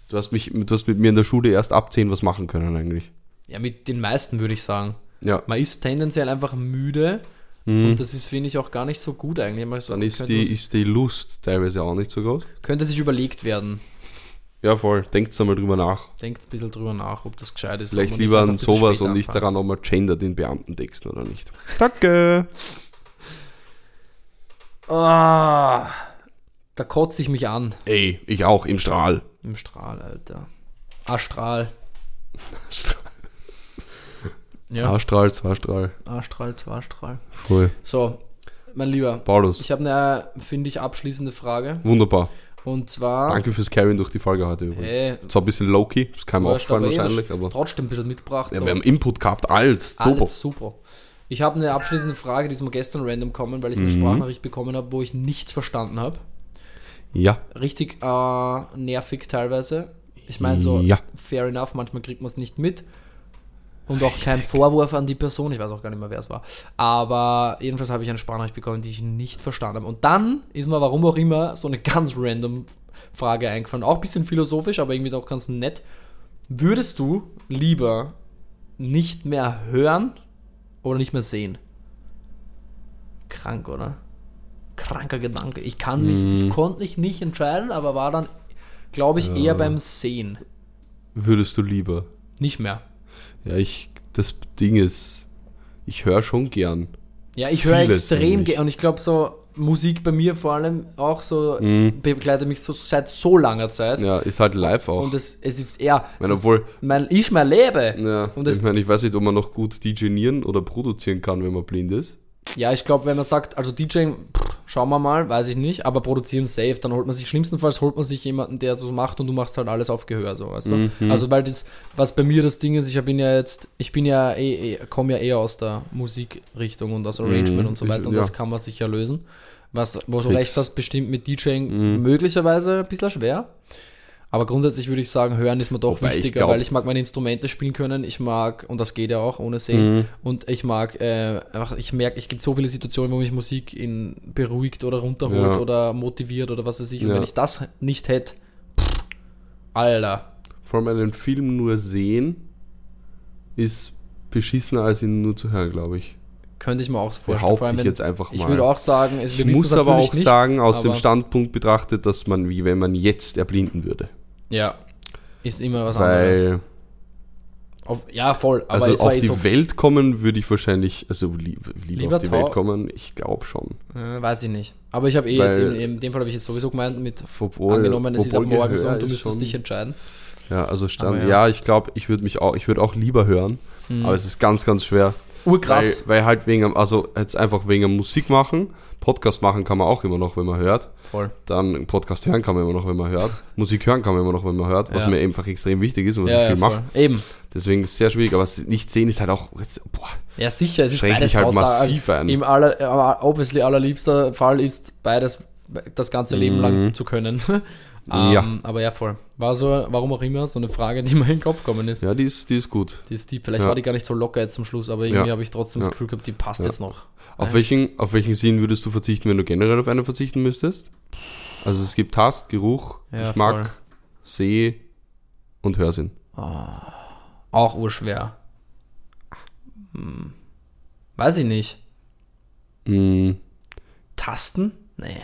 Du hast, mich, du hast mit mir in der Schule erst ab 10 was machen können eigentlich. Ja, mit den meisten würde ich sagen. Ja. Man ist tendenziell einfach müde und das ist, finde ich, auch gar nicht so gut eigentlich. So- Mhm. Dann ist die, ist die Lust teilweise auch nicht so groß. könnte sich überlegt werden. Ja, voll. Denkt einmal drüber nach. Denkt ein bisschen drüber nach, ob das gescheit ist. Vielleicht lieber an sowas und nicht daran, ob man gendert in Beamtentexten oder nicht. Danke. Ah, da kotze ich mich an Ey, ich auch im Strahl. im Strahl, Alter. Astral. Ja, A-Strahl, zwei-Strahl. A-Strahl, Zwei-Strahl. Voll. So, mein Lieber, Paulus. ich habe eine, finde ich, abschließende Frage. Wunderbar. Und zwar, Danke fürs Carryen durch die Folge heute übrigens. Hey. Zwar ein bisschen low-key, das kann wurscht, auffallen eh, wahrscheinlich, aber trotzdem ein bisschen mitgebracht. ja, so. wir haben Input gehabt, als super. Alles super. Ich habe eine abschließende Frage, die ist mir gestern random kommen, weil ich Mhm. eine Sprachnachricht bekommen habe, wo ich nichts verstanden habe. Ja, Richtig äh, nervig teilweise. Ich meine so, Ja. fair enough, manchmal kriegt man es nicht mit. Und auch kein Vorwurf an die Person, ich weiß auch gar nicht mehr, wer es war. Aber jedenfalls habe ich eine Sprachnachricht bekommen, die ich nicht verstanden habe. Und dann ist mir, warum auch immer, so eine ganz random Frage eingefallen. Auch ein bisschen philosophisch, aber irgendwie auch ganz nett. Würdest du lieber nicht mehr hören oder nicht mehr sehen? krank, oder? Kranker Gedanke. Ich kann mich, ich konnte mich nicht entscheiden, aber war dann, glaube ich, eher beim Sehen. Würdest du lieber? Nicht mehr. Ja, ich, das Ding ist, ich höre schon gern. Ja, ich höre extrem gerne und ich glaube so Musik bei mir vor allem auch so Mhm. begleitet mich so seit so langer Zeit. Ja, ist halt live auch. Und es, es ist eher, meine, es obwohl- ist mein, ich mein Lebe. ja, und ich meine, ich weiß nicht, ob man noch gut DJieren oder produzieren kann, wenn man blind ist. Ja, ich glaube, wenn man sagt, also DJing, pff, schauen wir mal, weiß ich nicht, aber produzieren safe, dann holt man sich, schlimmstenfalls holt man sich jemanden, der so macht und du machst halt alles auf Gehör, so, weißt du? Mhm. Also, weil das, was bei mir das Ding ist, ich bin ja jetzt, ich bin ja eh, eh komme ja eher aus der Musikrichtung und aus Arrangement Mhm, und so weiter und ja. das kann man sicher lösen. Was, wo du. Mhm. recht hast, bestimmt mit DJing möglicherweise ein bisschen schwer. Aber grundsätzlich würde ich sagen, hören ist mir doch Wobei ich wichtiger, glaub- weil ich mag meine Instrumente spielen können. Ich mag, und das geht ja auch ohne Sehen. Mhm. Und ich mag, äh, ich merke, es gibt so viele Situationen, wo mich Musik in beruhigt oder runterholt Ja. oder motiviert oder was weiß ich. Und Ja. wenn ich das nicht hätte, pff, Alter. Vor allem einen Film nur sehen ist beschissener, als ihn nur zu hören, glaube ich. Könnte ich mir auch so vorstellen. Vor allem, ich jetzt einfach ich mal. würde auch sagen, es, Ich muss aber auch nicht, sagen, aus dem Standpunkt betrachtet, dass man, wie wenn man jetzt erblinden würde. Ja, ist immer was anderes. Weil, Auf, ja, voll. Aber also auf die so, Welt kommen würde ich wahrscheinlich, also lieb, lieber, Lieber auf die Welt kommen, ich glaube schon. äh, weiß ich nicht. Aber ich habe eh Weil- jetzt, in, in dem Fall habe ich jetzt sowieso gemeint, mit Obwohl, angenommen, es ist ab morgen so und du müsstest schon- dich entscheiden. Ja, also stand, ja. ja. ich glaube, ich würde mich auch, ich würde auch lieber hören, aber es ist ganz, ganz schwer. Urkrass. Weil, weil halt wegen, also jetzt einfach wegen Musik machen, Podcast machen kann man auch immer noch, wenn man hört. Voll. Dann Podcast hören kann man immer noch, wenn man hört. Musik hören kann man immer noch, wenn man hört, was Ja. mir einfach extrem wichtig ist und was Ja, ich ja, viel voll. mache. Eben. Deswegen ist es sehr schwierig, aber nicht sehen ist halt auch, boah, Ja, sicher, es ist beides halt massiv ein. Im aller, obviously allerliebster Fall ist beides das ganze Leben lang zu können. Mhm. Ja. Ähm, aber ja, voll. War so, warum auch immer, so eine Frage, die mir in den Kopf gekommen ist. ja, die ist, die ist gut. Die ist deep. Vielleicht Ja. war die gar nicht so locker jetzt zum Schluss, aber irgendwie Ja. habe ich trotzdem das Gefühl gehabt, die passt jetzt noch. Auf welchen, auf welchen Sinn würdest du verzichten, wenn du generell auf einen verzichten müsstest? Also es gibt Tast, Geruch, Geschmack, voll. Seh und Hörsinn. Auch urschwer. Hm. Weiß ich nicht. Mm, Tasten? Nee.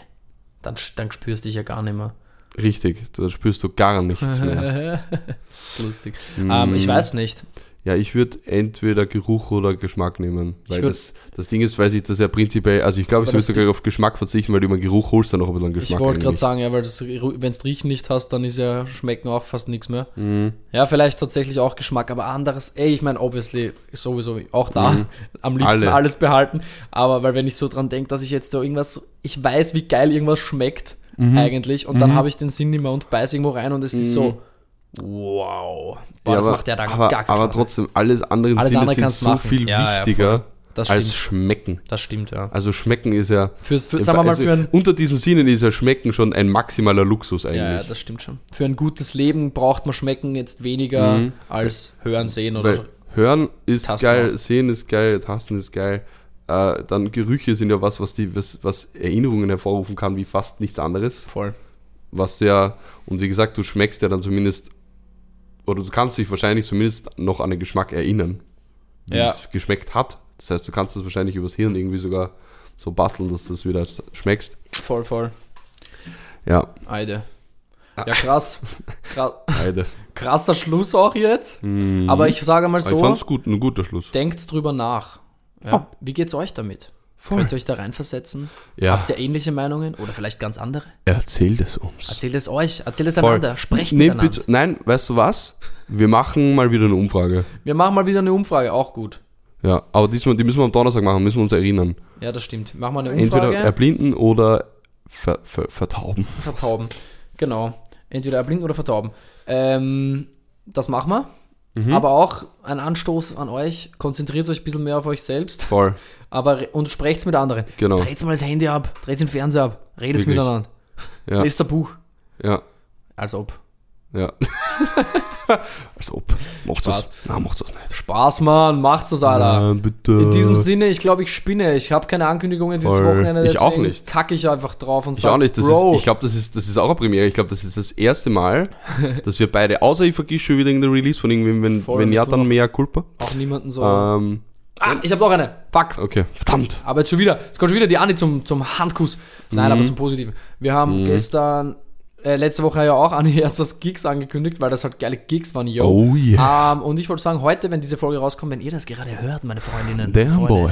Dann, dann spürst du dich ja gar nicht mehr. Richtig, da spürst du gar nichts mehr. Lustig. Mm. Ähm, ich weiß nicht. Ja, ich würde entweder Geruch oder Geschmack nehmen. Weil das, das Ding ist, weil sich das ja prinzipiell, also ich glaube, ich würde sogar auf Geschmack verzichten, weil du über den Geruch holst dann noch ein bisschen Ich Geschmack. wollte gerade sagen, ja, weil wenn du Riechen nicht hast, dann ist ja Schmecken auch fast nichts mehr. Mhm. Ja, vielleicht tatsächlich auch Geschmack, aber anderes, ey, ich meine, obviously sowieso auch da Mhm. am liebsten Alle. alles behalten. Aber weil wenn ich so dran denke, dass ich jetzt so irgendwas, ich weiß, wie geil irgendwas schmeckt Mhm. eigentlich und dann habe ich den Sinn nicht mehr und beiß irgendwo rein und es ist so, wow. Boah, Ja, das aber, macht ja dann aber, gar aber trotzdem, alles andere Alles Sinne andere sind so machen. viel Ja, wichtiger Das als stimmt. schmecken. Das stimmt, ja. Also schmecken ist ja. Fürs, für, sagen wir mal, also für ein, unter diesen Sinnen ist ja Schmecken schon ein maximaler Luxus eigentlich. ja, ja, das stimmt schon. Für ein gutes Leben braucht man Schmecken jetzt weniger Mhm. als Hören, Sehen oder Weil Hören ist Tasten geil, auch. Sehen ist geil, Tasten ist geil. Äh, dann Gerüche sind ja was, was, die, was, was Erinnerungen hervorrufen kann, wie fast nichts anderes. voll. Was du ja, und wie gesagt, du schmeckst ja dann zumindest, oder du kannst dich wahrscheinlich zumindest noch an den Geschmack erinnern, wie Ja. es geschmeckt hat. Das heißt, du kannst das wahrscheinlich übers Hirn irgendwie sogar so basteln, dass du das wieder schmeckst. Voll, voll. Ja, Eide. Ja, krass. Krass. beide. Krasser Schluss auch jetzt. Aber ich sage mal Mhm. Aber ich so, fand's gut, ein guter Schluss. denkt drüber nach. Ja. Wie geht's euch damit? Voll. Könnt ihr euch da reinversetzen? Ja, Habt ihr ähnliche Meinungen oder vielleicht ganz andere? erzählt es uns. Erzählt es euch, erzählt es Voll. einander, sprecht Nehmt miteinander. bitte, nein, weißt du was? Wir machen mal wieder eine Umfrage. Wir machen mal wieder eine Umfrage, auch gut. Ja, aber diesmal, die müssen wir am Donnerstag machen, müssen wir uns erinnern. Ja, das stimmt. Machen wir eine Entweder Umfrage. erblinden oder ver, ver, vertauben. Vertauben. Genau. Entweder erblinden oder vertauben. Ähm, das machen wir. Mhm. Aber auch ein Anstoß an euch. Konzentriert euch ein bisschen mehr auf euch selbst. Voll. Aber und sprecht's mit anderen. Genau. Dreht mal das Handy ab, dreht den Fernseher ab, redet miteinander. Ja. Lest ein Buch. Ja, Als ob. ja. Als ob. Macht's das? Spaß. Nein, macht's das nicht. Spaß, Mann, macht's es, Alter. Nein, bitte. In diesem Sinne, ich glaube, ich spinne. Ich habe keine Ankündigungen dieses Voll. Wochenende. Ich auch nicht. Kacke ich einfach drauf und Ich auch nicht. Das Bro, ist, ich glaube, das ist, das ist auch eine Premiere. Ich glaube, das ist das erste Mal, dass wir beide, außer ich vergiss schon wieder irgendein Release von irgendwem, wenn, Voll, wenn ja, dann mehr Culpa. auch niemanden so. Ähm, Ah, ich habe noch eine. Fuck. Okay, verdammt. Aber jetzt schon wieder, jetzt kommt schon wieder die Anni zum, zum Handkuss. Nein, aber zum Positiven. Wir haben gestern, äh, letzte Woche ja auch Anni Herzers Gigs angekündigt, weil das halt geile Gigs waren, yo. Oh yeah. Ähm, und ich wollte sagen, heute, wenn diese Folge rauskommt, wenn ihr das gerade hört, meine Freundinnen, Damn Freunde, boy.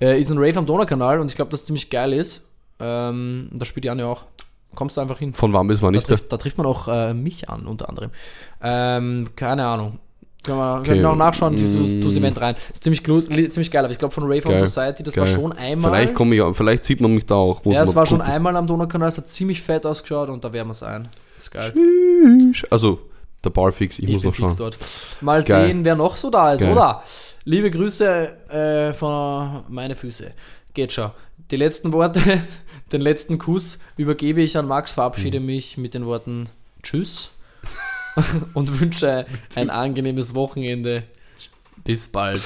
Äh, ist ein Rave am Donaukanal und ich glaube, dass ziemlich geil ist. Ähm, da spielt die Anni auch. Kommst du einfach hin. Von wann bis wann Da ist trifft, da trifft man auch äh, mich an, unter anderem. Ähm, keine Ahnung. Können wir, Okay. können wir auch nachschauen, Mm. das Event rein. Ist ziemlich, ziemlich geil, aber ich glaube von Rave Geil. Society, das war Geil. schon einmal. Vielleicht komme ich vielleicht sieht man mich da auch. Muss ja, es war schon gucken. einmal am Donaukanal, es hat ziemlich fett ausgeschaut und da werden wir sein. Das ist geil. Also, der Barfix, ich, muss bin noch schauen. dort. Mal Geil. sehen, wer noch so da ist, Geil. oder? Liebe Grüße äh, von meine Füße. Geht schon. Die letzten Worte, den letzten Kuss übergebe ich an Max, verabschiede Mhm. mich mit den Worten Tschüss und wünsche ein angenehmes Wochenende. Bis bald.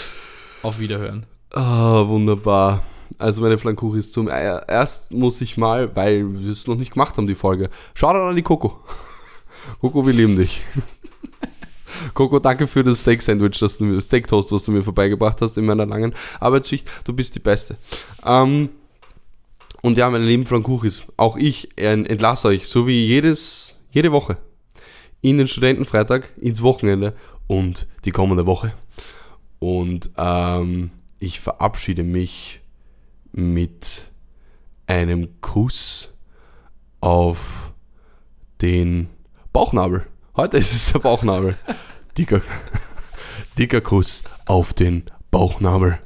Auf Wiederhören. Ah, wunderbar. Also meine Flankuche ist zum äh, erst muss ich mal, weil wir es noch nicht gemacht haben, die Folge. Shoutout an die Coco. Coco, wir lieben dich. Coco, danke für das Steak-Sandwich, das du Steak-Toast, was du mir vorbeigebracht hast in meiner langen Arbeitsschicht. Du bist die Beste. Ähm, und ja, meine lieben Flankuchis, auch ich entlasse euch, so wie jedes, jede Woche, in den Studentenfreitag, ins Wochenende und die kommende Woche. Und ähm, ich verabschiede mich mit einem Kuss auf den Bauchnabel. Heute ist es der Bauchnabel. Dicker, dicker Kuss auf den Bauchnabel.